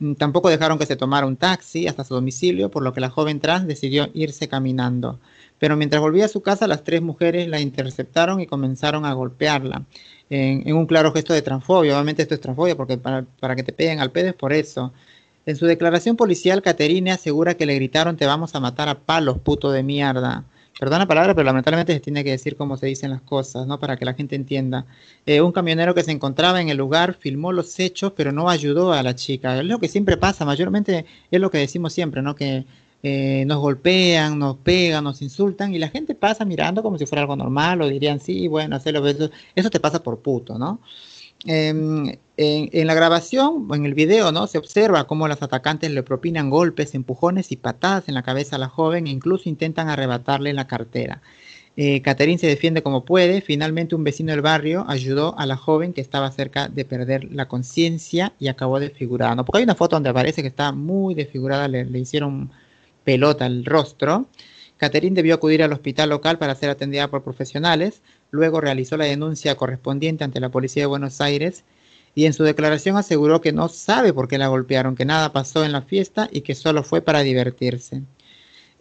Speaker 1: Mm, tampoco dejaron que se tomara un taxi hasta su domicilio, por lo que la joven trans decidió irse caminando. Pero mientras volvía a su casa, las tres mujeres la interceptaron y comenzaron a golpearla, en, un claro gesto de transfobia. Obviamente esto es transfobia, porque para, para que te peguen al pedo es por eso. En su declaración policial, Caterine asegura que le gritaron te vamos a matar a palos, puto de mierda perdona la palabra, pero lamentablemente se tiene que decir cómo se dicen las cosas, ¿no? Para que la gente entienda. Eh, un camionero que se encontraba en el lugar filmó los hechos, pero no ayudó a la chica. Es lo que siempre pasa, mayormente es lo que decimos siempre, ¿no? Que eh, nos golpean, nos pegan, nos insultan y la gente pasa mirando como si fuera algo normal o dirían, sí, bueno, hacerlo, eso, eso te pasa por puto, ¿no? Em, en, la grabación, en el video, ¿no? Se observa cómo los atacantes le propinan golpes, empujones y patadas en la cabeza a la joven e incluso intentan arrebatarle la cartera. Eh, Catherine se defiende como puede. Finalmente un vecino del barrio ayudó a la joven que estaba cerca de perder la conciencia y acabó desfigurada. ¿no? Porque hay una foto donde aparece que está muy desfigurada, le, le hicieron pelota el rostro. Catherine debió acudir al hospital local para ser atendida por profesionales. Luego realizó la denuncia correspondiente ante la policía de Buenos Aires y en su declaración aseguró que no sabe por qué la golpearon, que nada pasó en la fiesta y que solo fue para divertirse.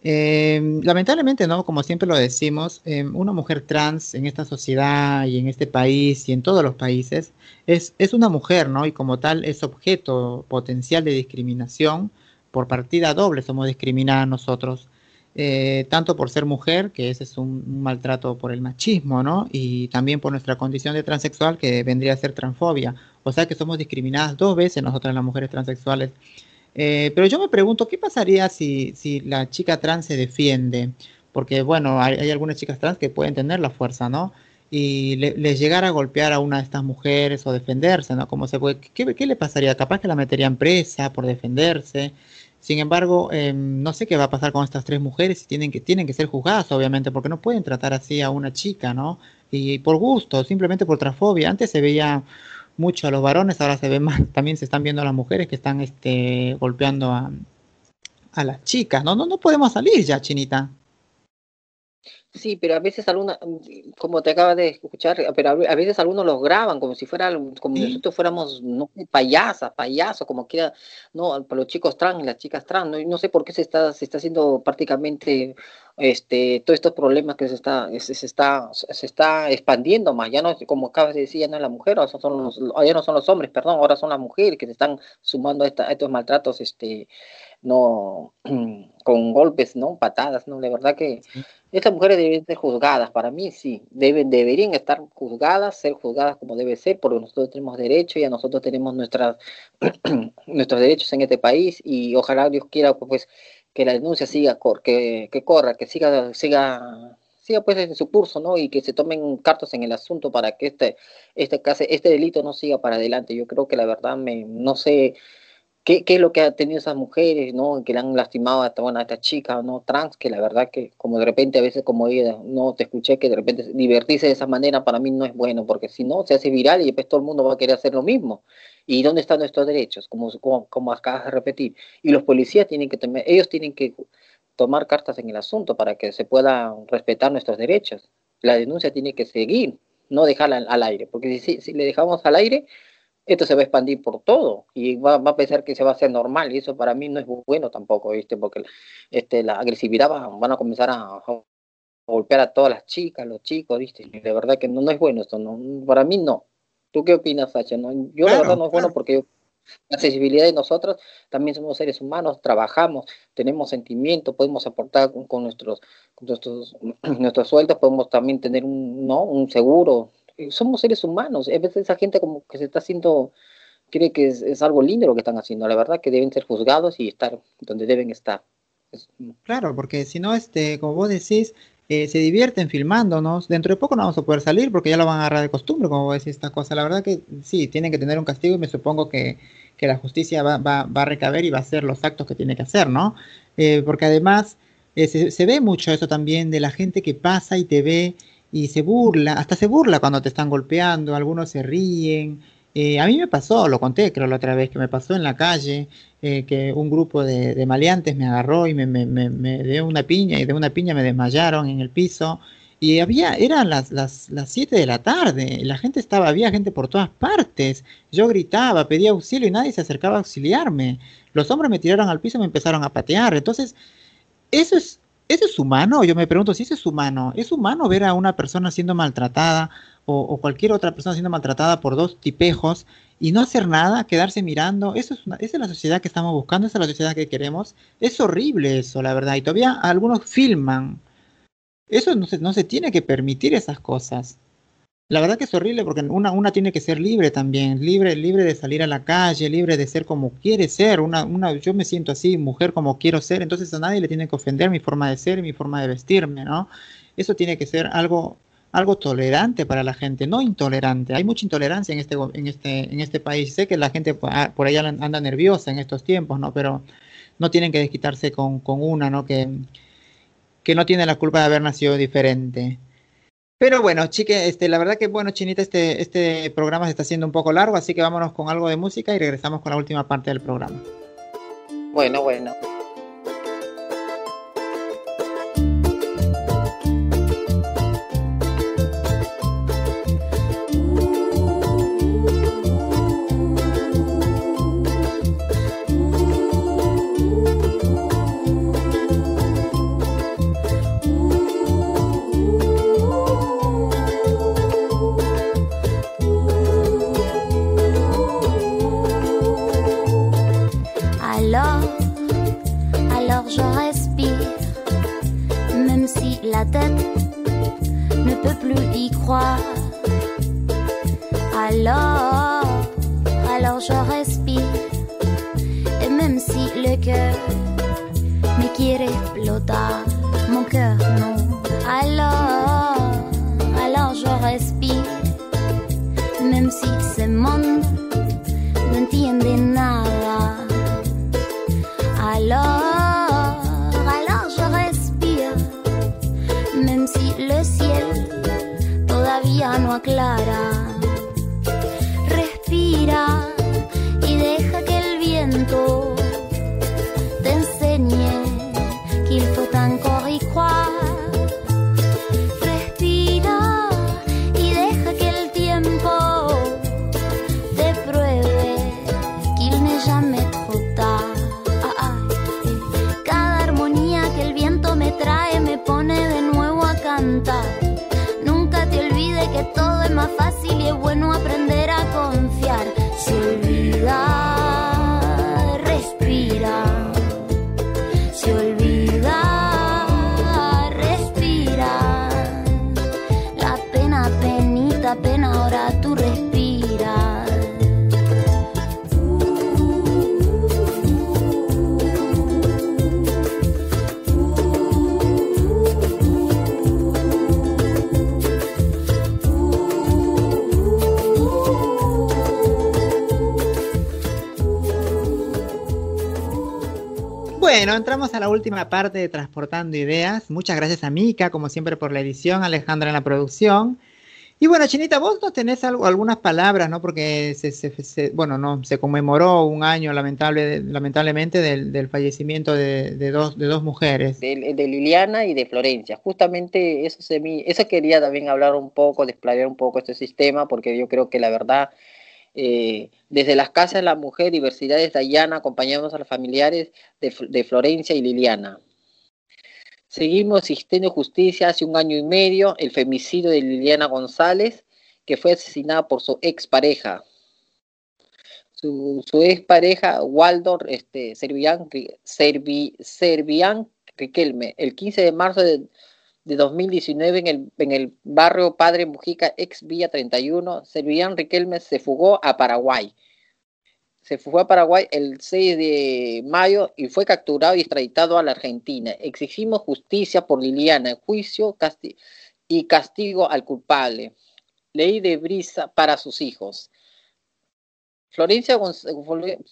Speaker 1: Em, lamentablemente, ¿no? Como siempre lo decimos, em, una mujer trans en esta sociedad y en este país y en todos los países es, es una mujer, ¿no? Y como tal es objeto potencial de discriminación por partida doble somos discriminadas nosotros, eh, tanto por ser mujer, que ese es un, maltrato por el machismo, ¿no? Y también por nuestra condición de transexual, que vendría a ser transfobia. O sea que somos discriminadas dos veces nosotras las mujeres transexuales. Eh, pero yo me pregunto, ¿qué pasaría si, si la chica trans se defiende? Porque, bueno, hay, algunas chicas trans que pueden tener la fuerza, ¿no? Y le, les llegara a golpear a una de estas mujeres o defenderse, ¿no? ¿Cómo se puede? ¿Qué, ¿Qué, le pasaría? Capaz que la meterían presa por defenderse. Sin embargo, em, no sé qué va a pasar con estas tres mujeres tienen que, tienen que ser juzgadas, obviamente, porque no pueden tratar así a una chica, ¿no? Y por gusto, simplemente por transfobia. Antes se veía mucho a los varones, ahora se ve más, también se están viendo a las mujeres que están este, golpeando a, a las chicas, ¿no? No, no podemos salir ya, Chinita.
Speaker 3: Sí, pero a veces algunos, como te acabas de escuchar, pero a veces algunos los graban como si fueran, como si nosotros fuéramos no payasas, payasos, como quiera, no, para los chicos trans y las chicas trans, no, no sé por qué se está, se está haciendo prácticamente este, todos estos problemas que se está, se, está, se está expandiendo más, ya no, como acabas de decir, ya no es la mujer, ahora son los, ya no son los hombres, perdón, ahora son las mujeres que se están sumando a, a estos maltratos, este, no con golpes, ¿no? Patadas, ¿no? De verdad que estas mujeres deben ser juzgadas, para mí sí, deben, deberían estar juzgadas, ser juzgadas como debe ser, porque nosotros tenemos derecho y a nosotros tenemos nuestras, nuestros derechos en este país y ojalá Dios quiera pues que la denuncia siga, que, que corra, que siga, siga siga pues en su curso, ¿no? Y que se tomen cartas en el asunto para que este, este caso, este delito no siga para adelante. Yo creo que la verdad me, no sé, ¿Qué, ¿Qué, es lo que han tenido esas mujeres, ¿no? Que le han lastimado a bueno, a esta chica, ¿no? Trans, que la verdad que como de repente a veces como ella, no te escuché que de repente divertirse de esa manera para mí no es bueno, porque si no se hace viral y después todo el mundo va a querer hacer lo mismo. ¿Y dónde están nuestros derechos? Como, como, como acabas de repetir. Y los policías tienen que tomar, ellos tienen que tomar cartas en el asunto para que se pueda respetar nuestros derechos. La denuncia tiene que seguir, no dejarla al aire, porque si, si le dejamos al aire, esto se va a expandir por todo y va, a pensar que se va a hacer normal y eso para mí no es bueno tampoco, ¿viste? Porque este, la agresividad va, van a comenzar a, golpear a todas las chicas, los chicos, ¿viste? de verdad que no, no es bueno esto, no, para mí no. ¿Tú qué opinas, Sacha? No, yo la verdad no es bueno porque la accesibilidad de nosotros también somos seres humanos, trabajamos, tenemos sentimientos, podemos aportar con, nuestros, con nuestros, nuestros sueldos, podemos también tener un, ¿no? un seguro, somos seres humanos. A veces esa gente como que se está haciendo, cree que es, algo lindo lo que están haciendo. La verdad que deben ser juzgados y estar donde deben estar.
Speaker 1: Mm. Claro, porque si no, este, como vos decís, eh, se divierten filmándonos. Dentro de poco no vamos a poder salir porque ya lo van a agarrar de costumbre, como vos decís esta cosa. La verdad que sí, tienen que tener un castigo y me supongo que, que la justicia va, va, va, a recaber y va a hacer los actos que tiene que hacer, ¿no? Eh, porque además se, se, ve mucho eso también de la gente que pasa y te ve y se burla, hasta se burla cuando te están golpeando, algunos se ríen. Eh, a mí me pasó, lo conté creo la otra vez, que me pasó en la calle, eh, que un grupo de, maleantes me agarró y me, me, me, dio una piña y de una piña me desmayaron en el piso. Y había, eran las, las, las 7 de la tarde, la gente estaba, había gente por todas partes. Yo gritaba, pedía auxilio y nadie se acercaba a auxiliarme. Los hombres me tiraron al piso y me empezaron a patear. Entonces, eso es, ¿Eso es humano? Yo me pregunto si eso es humano. ¿Es humano ver a una persona siendo maltratada o, cualquier otra persona siendo maltratada por dos tipejos y no hacer nada, quedarse mirando? ¿Eso es esa es la sociedad que estamos buscando? ¿Esa es la sociedad que queremos? Es horrible eso, la verdad. Y todavía algunos filman. Eso no se, no se tiene que permitir esas cosas. La verdad que es horrible porque una, una tiene que ser libre también, libre, libre de salir a la calle, libre de ser como quiere ser. Una, una, yo me siento así, mujer como quiero ser, entonces a nadie le tiene que ofender mi forma de ser y mi forma de vestirme, ¿no? Eso tiene que ser algo, algo tolerante para la gente, no intolerante. Hay mucha intolerancia en este, en este, en este país. Sé que la gente por ahí anda nerviosa en estos tiempos, ¿no? Pero no tienen que desquitarse con, con una, ¿no? Que, que no tiene la culpa de haber nacido diferente. Pero bueno, chique, este, la verdad que bueno, Chinita, este, este programa se está haciendo un poco largo, así que vámonos con algo de música y regresamos con la última parte del programa.
Speaker 3: Bueno, bueno.
Speaker 4: la tête ne peut plus y croire. Alors, alors je respire, et même si le cœur me quiere explotar, mon cœur non. Alors, alors je respire, même si ce monde no entiende nada.
Speaker 1: Bueno, entramos a la última parte de Transportando Ideas. Muchas gracias a Mika, como siempre, por la edición, Alejandra en la producción. Y bueno, Chinita, vos no tenés algo, algunas palabras, ¿no? Porque se, bueno, no, se conmemoró un año lamentable, lamentablemente del, fallecimiento de, dos, de dos mujeres.
Speaker 3: De, Liliana y de Florencia. Justamente eso, se, eso quería también hablar un poco, desplayar un poco este sistema, porque yo creo que la verdad eh, desde las casas de la mujer, diversidades Dayana, acompañamos a los familiares de, Florencia y Liliana. Seguimos existiendo justicia hace un año y medio, el femicidio de Liliana González, que fue asesinada por su expareja. Su, su expareja, Waldo este, Servian, Servian Riquelme, el 15 de marzo de de 2019 en el, en el barrio Padre Mujica, ex Villa 31, Servillán Riquelme se fugó a Paraguay. Se fugó a Paraguay el 6 de mayo y fue capturado y extraditado a la Argentina. Exigimos justicia por Liliana, juicio y castigo al culpable. Ley de brisa para sus hijos. Florencia,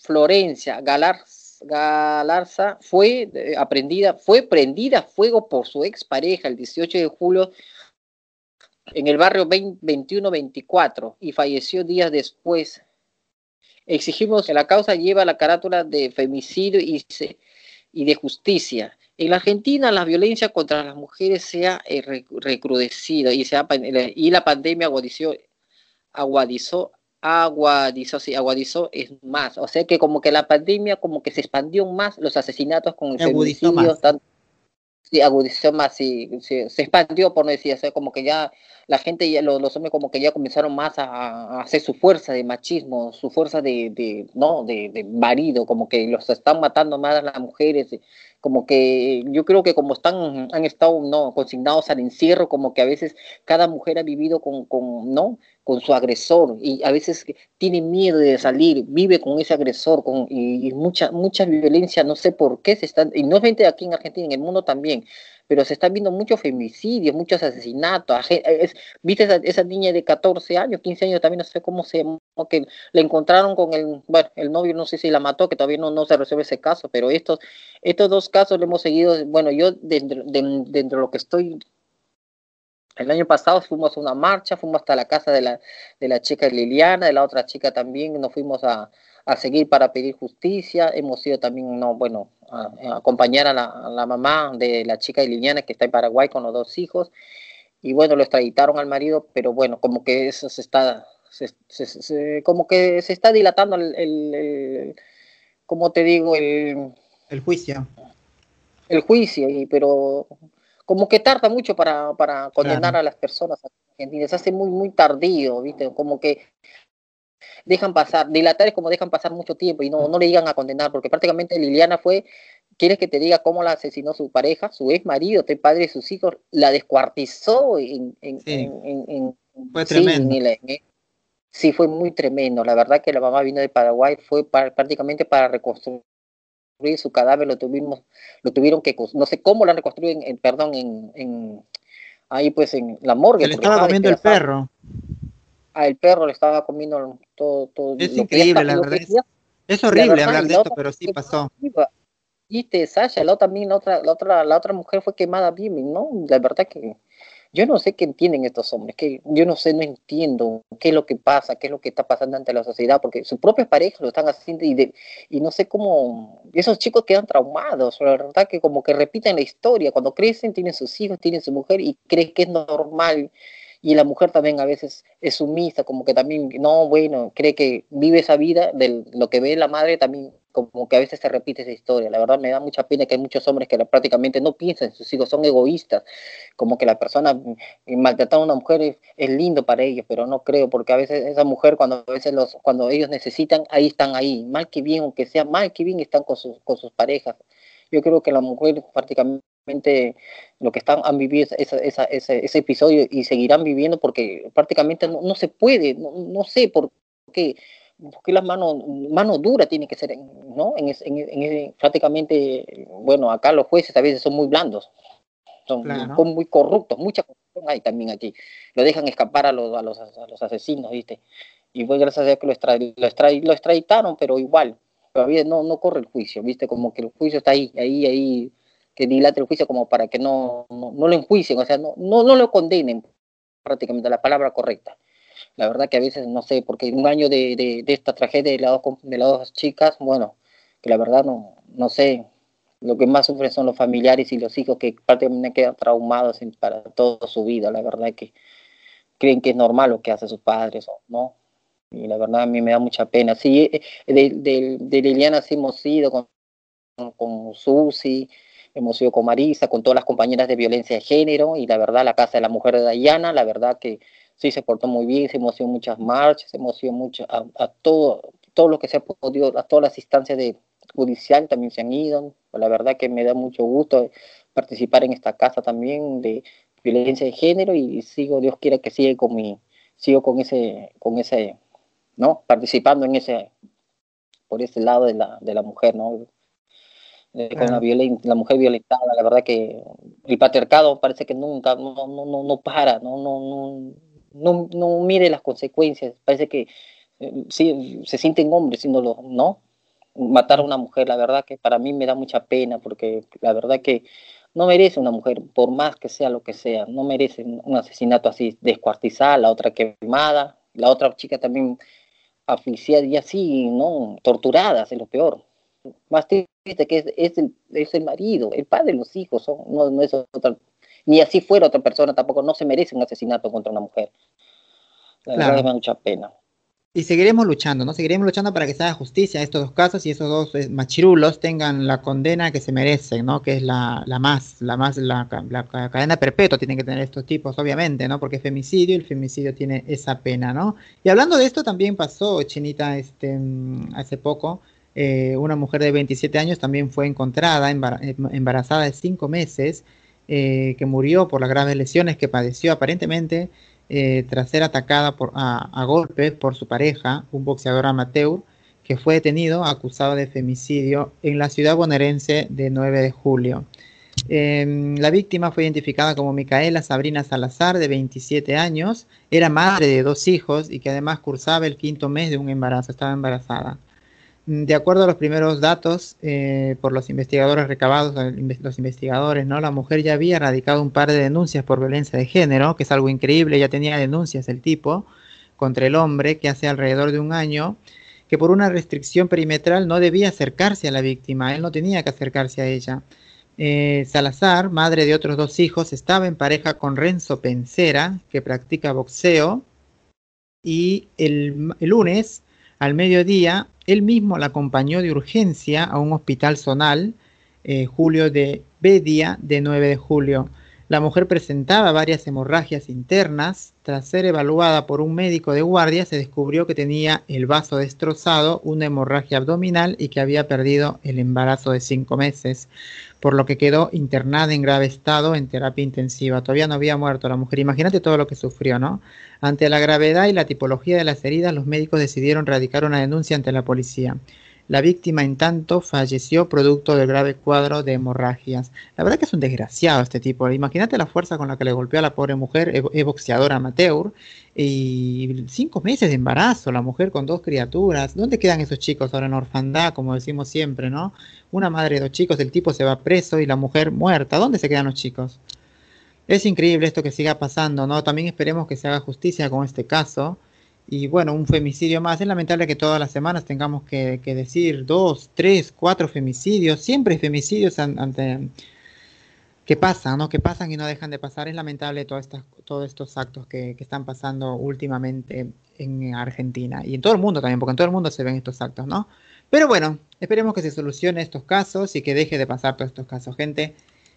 Speaker 3: Florencia Galar Galarza fue eh, aprendida, fue prendida a fuego por su expareja el 18 de julio en el barrio 2124 y falleció días después. Exigimos que la causa lleve la carátula de femicidio y, de justicia. En la Argentina la violencia contra las mujeres se ha eh, recrudecido y, la pandemia agudizó, agudizó aguadizó, sí, aguadizó es más. O sea que como que la pandemia como que se expandió más los asesinatos con el femicidio. sí, agudizó más, sí, se expandió por no decir, o sea, como que ya la gente, ya los, hombres como que ya comenzaron más a, hacer su fuerza de machismo, su fuerza de, de no, de, de, marido, como que los están matando más a las mujeres, como que yo creo que como están, han estado no consignados al encierro, como que a veces cada mujer ha vivido con, con no con su agresor y a veces tiene miedo de salir, vive con ese agresor con, y, mucha, mucha violencia, no sé por qué se están, y no solamente aquí en Argentina, en el mundo también, pero se están viendo muchos femicidios, muchos asesinatos. ¿Viste esa, esa, niña de 14 años, 15 años, también no sé cómo se que le encontraron con el, bueno, el novio, no sé si la mató, que todavía no, no se resuelve ese caso, pero estos, estos dos casos lo hemos seguido, bueno, yo dentro, dentro de lo que estoy el año pasado fuimos a una marcha, fuimos hasta la casa de la, de la chica Liliana, de la otra chica también, nos fuimos a, a seguir para pedir justicia. Hemos ido también, no, bueno, a, acompañar a la, mamá de la chica Liliana que está en Paraguay con los dos hijos. Y bueno, lo extraditaron al marido, pero bueno, como que eso se está, se, como que se está dilatando el, el, como te digo, el,
Speaker 1: el juicio.
Speaker 3: El juicio, y, pero como que tarda mucho para, para condenar a las personas argentinas, hace muy, muy tardío, ¿viste? Como que dejan pasar, dilatar es como dejan pasar mucho tiempo y no, no le digan a condenar, porque prácticamente Liliana fue, ¿quieres que te diga cómo la asesinó su pareja, su ex marido, el padre de sus hijos, la descuartizó en... en, en,
Speaker 1: fue tremendo.
Speaker 3: Sí, fue muy tremendo, la verdad que la mamá vino de Paraguay, fue prácticamente para reconstruir su cadáver, lo tuvimos, lo tuvieron que, no sé cómo lo han reconstruido, en, perdón, en, en, ahí pues en la morgue.
Speaker 1: le estaba comiendo el perro.
Speaker 3: Ah, el perro le estaba comiendo todo, todo.
Speaker 1: Es increíble, la verdad. Es, horrible hablar de esto, pero sí pasó.
Speaker 3: Viste, Sasha, la, también, la otra, la otra, la otra mujer fue quemada bien, ¿no? La verdad que yo no sé qué entienden estos hombres, que yo no sé, no entiendo qué es lo que pasa, qué es lo que está pasando ante la sociedad, porque sus propias parejas lo están haciendo y, y no sé cómo, esos chicos quedan traumados, la verdad que como que repiten la historia, cuando crecen tienen sus hijos, tienen su mujer y creen que es normal y la mujer también a veces es sumisa, como que también, no, bueno, cree que vive esa vida de lo que ve la madre, también como que a veces se repite esa historia. La verdad me da mucha pena que hay muchos hombres que prácticamente no piensan en sus hijos, son egoístas, como que la persona mm, maltratar a una mujer es, lindo para ellos, pero no creo, porque a veces esa mujer cuando a veces los, cuando ellos necesitan, ahí están ahí, mal que bien, aunque sea mal que bien, están con sus, con sus parejas. Yo creo que la mujer prácticamente lo que están, han vivido ese, ese, episodio y seguirán viviendo porque prácticamente no, se puede, no, no sé por qué porque las manos mano dura tiene que ser, ¿no? En, en, prácticamente, bueno, acá los jueces a veces son muy blandos, son, muy corruptos, mucha corrupción hay también aquí. Lo dejan escapar a los, a los, a los asesinos, ¿viste? Y pues gracias a Dios que lo, extra, lo, extraditaron, pero igual, todavía no, no corre el juicio, ¿viste? Como que el juicio está ahí, ahí, ahí, que dilate el juicio como para que no, no, no lo enjuicien, o sea, no, no, no lo condenen, prácticamente la palabra correcta. La verdad que a veces no sé, porque un año de, de, esta tragedia de las, dos, de las dos chicas, bueno, que la verdad no, no sé, lo que más sufren son los familiares y los hijos que prácticamente quedan traumados para toda su vida, la verdad que creen que es normal lo que hacen sus padres, ¿no? Y la verdad a mí me da mucha pena. Sí, eh, de, de, de Liliana sí hemos ido con, con Susi, hemos ido con Marisa, con todas las compañeras de violencia de género, y la verdad la Casa de la Mujer de Dayana, la verdad que sí se portó muy bien, se hemos ido muchas marchas, hemos ido mucho, a, todo, todo lo que se ha podido, a todas las instancias de judicial también se han ido. La verdad que me da mucho gusto participar en esta casa también de violencia de género y sigo, Dios quiera que siga con mi, sigo con ese, con ese, ¿no? Participando en ese, por ese lado de la, de la mujer, ¿no? con la, la mujer violentada, la verdad que el patriarcado parece que nunca, no, no, no, no para, no, no, no, no, no mide las consecuencias, parece que eh, se sienten hombres siendo ¿no? Matar a una mujer, la verdad que para mí me da mucha pena, porque la verdad que no merece una mujer, por más que sea lo que sea, no merece un asesinato así, descuartizada, la otra quemada, la otra chica también asfixiada y así, ¿no? Torturadas, es lo peor. Más triste que es, es, el, es el marido, el padre los hijos, no, no es otra ni así fuera otra persona, tampoco no se merece un asesinato contra una mujer. La verdad me da mucha pena.
Speaker 1: y seguiremos luchando, ¿no? Seguiremos luchando para que se haga justicia a estos dos casos y esos dos eh, machirulos tengan la condena que se merecen, ¿no? Que es la, la más, la más, la, cadena perpetua tienen que tener estos tipos, obviamente, ¿no? Porque es femicidio y el femicidio tiene esa pena, ¿no? Y hablando de esto también pasó, Chinita, este, mm, hace poco, eh, una mujer de 27 años también fue encontrada embarazada de 5 meses, eh, que murió por las graves lesiones que padeció aparentemente eh, tras ser atacada por, a, golpes por su pareja, un boxeador amateur, que fue detenido acusado de femicidio en la ciudad bonaerense de 9 de julio. Em, la víctima fue identificada como Micaela Sabrina Salazar, de 27 años, era madre de dos hijos y que además cursaba el quinto mes de un embarazo, estaba embarazada. De acuerdo a los primeros datos eh, por los investigadores recabados, los investigadores, ¿no? La mujer ya había radicado un par de denuncias por violencia de género, que es algo increíble, ya tenía denuncias el tipo contra el hombre que hace alrededor de un año, que por una restricción perimetral no debía acercarse a la víctima, él no tenía que acercarse a ella. Eh, Salazar, madre de otros dos hijos, estaba en pareja con Renzo Pencera, que practica boxeo, y el lunes al mediodía él mismo la acompañó de urgencia a un hospital zonal, eh, Julio de Bedia, de 9 de julio. La mujer presentaba varias hemorragias internas. Tras ser evaluada por un médico de guardia, se descubrió que tenía el vaso destrozado, una hemorragia abdominal y que había perdido el embarazo de cinco meses por lo que quedó internada en grave estado en terapia intensiva. Todavía no había muerto la mujer. Imagínate todo lo que sufrió, ¿no? Ante la gravedad y la tipología de las heridas, los médicos decidieron radicar una denuncia ante la policía. La víctima, en tanto, falleció producto del grave cuadro de hemorragias. La verdad que es un desgraciado este tipo. Imagínate la fuerza con la que le golpeó a la pobre mujer, es boxeadora amateur, y cinco meses de embarazo, la mujer con dos criaturas. ¿Dónde quedan esos chicos ahora en orfandad, como decimos siempre, no? Una madre de dos chicos, el tipo se va preso y la mujer muerta. ¿Dónde se quedan los chicos? Es increíble esto que siga pasando, ¿no? También esperemos que se haga justicia con este caso y bueno, un femicidio más. Es lamentable que todas las semanas tengamos que, decir dos, tres, cuatro femicidios. Siempre hay femicidios ante que pasan, ¿no? Que pasan y no dejan de pasar. Es lamentable todas estas, todos estos actos que, están pasando últimamente en Argentina y en todo el mundo también, porque en todo el mundo se ven estos actos, ¿no? Pero bueno, esperemos que se solucione estos casos y que deje de pasar todos estos casos, gente.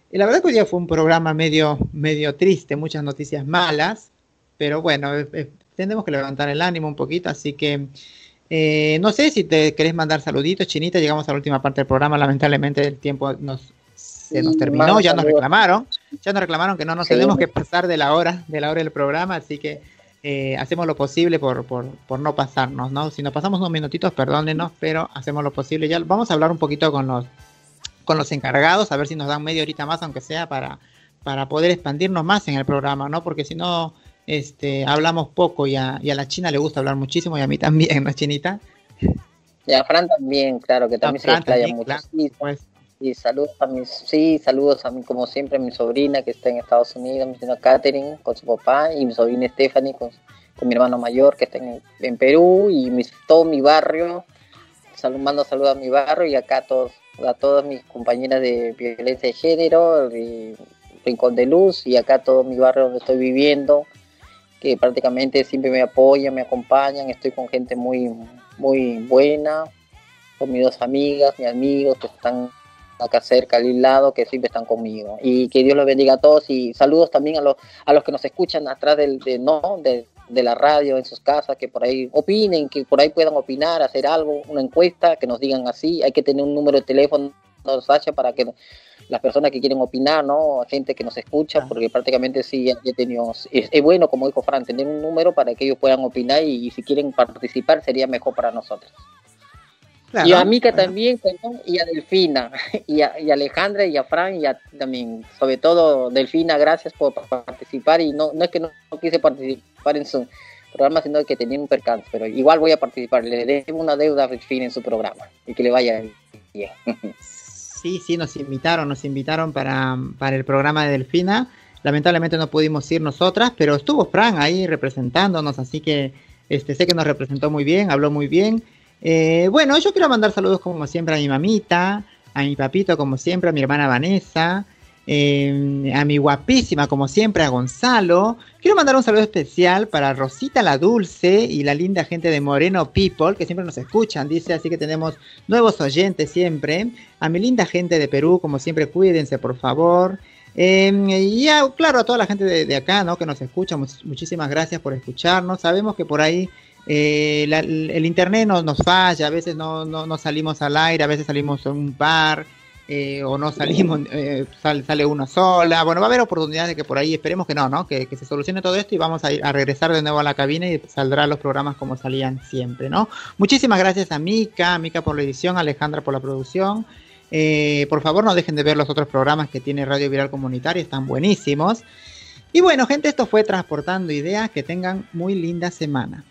Speaker 1: Y la verdad que hoy día fue un programa medio, medio triste, muchas noticias malas, pero bueno, tenemos que levantar el ánimo un poquito, así que eh, no sé si te querés mandar saluditos, Chinita, llegamos a la última parte del programa, lamentablemente el tiempo nos, se nos terminó, ya nos reclamaron, ya nos reclamaron que no nos tenemos que pasar de la hora, de la hora del programa, así que eh, hacemos lo posible por, por, por, no pasarnos, ¿no? Si nos pasamos unos minutitos, perdónenos, pero hacemos lo posible. Ya vamos a hablar un poquito con los con los encargados, a ver si nos dan media horita más, aunque sea para, para poder expandirnos más en el programa, ¿no? Porque si no, este, hablamos poco y a, y a la China le gusta hablar muchísimo y a mí también, ¿no, Chinita?
Speaker 3: Y a Fran también, claro, que también se explaya mucho. sí, pues. saludos a mis, sí, saludos a mí, como siempre, a mi sobrina que está en Estados Unidos, mi sobrina Catherine con su papá y mi sobrina Stephanie con, con mi hermano mayor que está en, Perú y todo mi barrio. Salud, mando saludos a mi barrio y acá a todos, a todas mis compañeras de violencia de género, y Rincón de Luz y acá todo mi barrio donde estoy viviendo que prácticamente siempre me apoyan, me acompañan, estoy con gente muy, muy buena, con mis dos amigas, mis amigos que están acá cerca, al lado, que siempre están conmigo. Y que Dios los bendiga a todos y saludos también a los, a los que nos escuchan atrás del, de, no, de, de la radio, en sus casas, que por ahí opinen, que por ahí puedan opinar, hacer algo, una encuesta, que nos digan así. Hay que tener un número de teléfono, Sacha, para que las personas que quieren opinar, ¿no? Gente que nos escucha, porque prácticamente sí, ya, tenemos, es, bueno, como dijo Fran, tener un número para que ellos puedan opinar y, si quieren participar sería mejor para nosotros. y a Mica también, y a Delfina, y a, Alejandra, y a Fran, y a, también, sobre todo Delfina, gracias por participar, y no, no es que no, quise participar en su programa, sino que tenía un percance, pero igual voy a participar, le debo una deuda a Delfina en su programa, y que le vaya bien.
Speaker 1: Sí, sí, nos invitaron, nos invitaron para, para el programa de Delfina. Lamentablemente no pudimos ir nosotras, pero estuvo Fran ahí representándonos, así que este, sé que nos representó muy bien, habló muy bien. Eh, bueno, yo quiero mandar saludos como siempre a mi mamita, a mi papito como siempre, a mi hermana Vanessa, eh, a mi guapísima, como siempre, a Gonzalo. Quiero mandar un saludo especial para Rosita la Dulce y la linda gente de Moreno People, que siempre nos escuchan, dice, así que tenemos nuevos oyentes siempre. A mi linda gente de Perú, como siempre, cuídense, por favor. Em, y claro, a toda la gente de, acá, ¿no? Que nos escucha, muchísimas gracias por escucharnos. Sabemos que por ahí eh, el internet nos, nos falla, a veces no, no, salimos al aire, a veces salimos en un par, eh, o no salimos, eh, sale, una sola. Bueno, va a haber oportunidades de que por ahí, esperemos que no, ¿no? Que, se solucione todo esto y vamos a, regresar de nuevo a la cabina y saldrán los programas como salían siempre, ¿no? Muchísimas gracias a Mika, a Mika por la edición, Alejandra por la producción. Eh, por favor, no dejen de ver los otros programas que tiene Radio Viral Comunitaria, están buenísimos. Y bueno, gente, esto fue Transportando Ideas. Que tengan muy linda semana.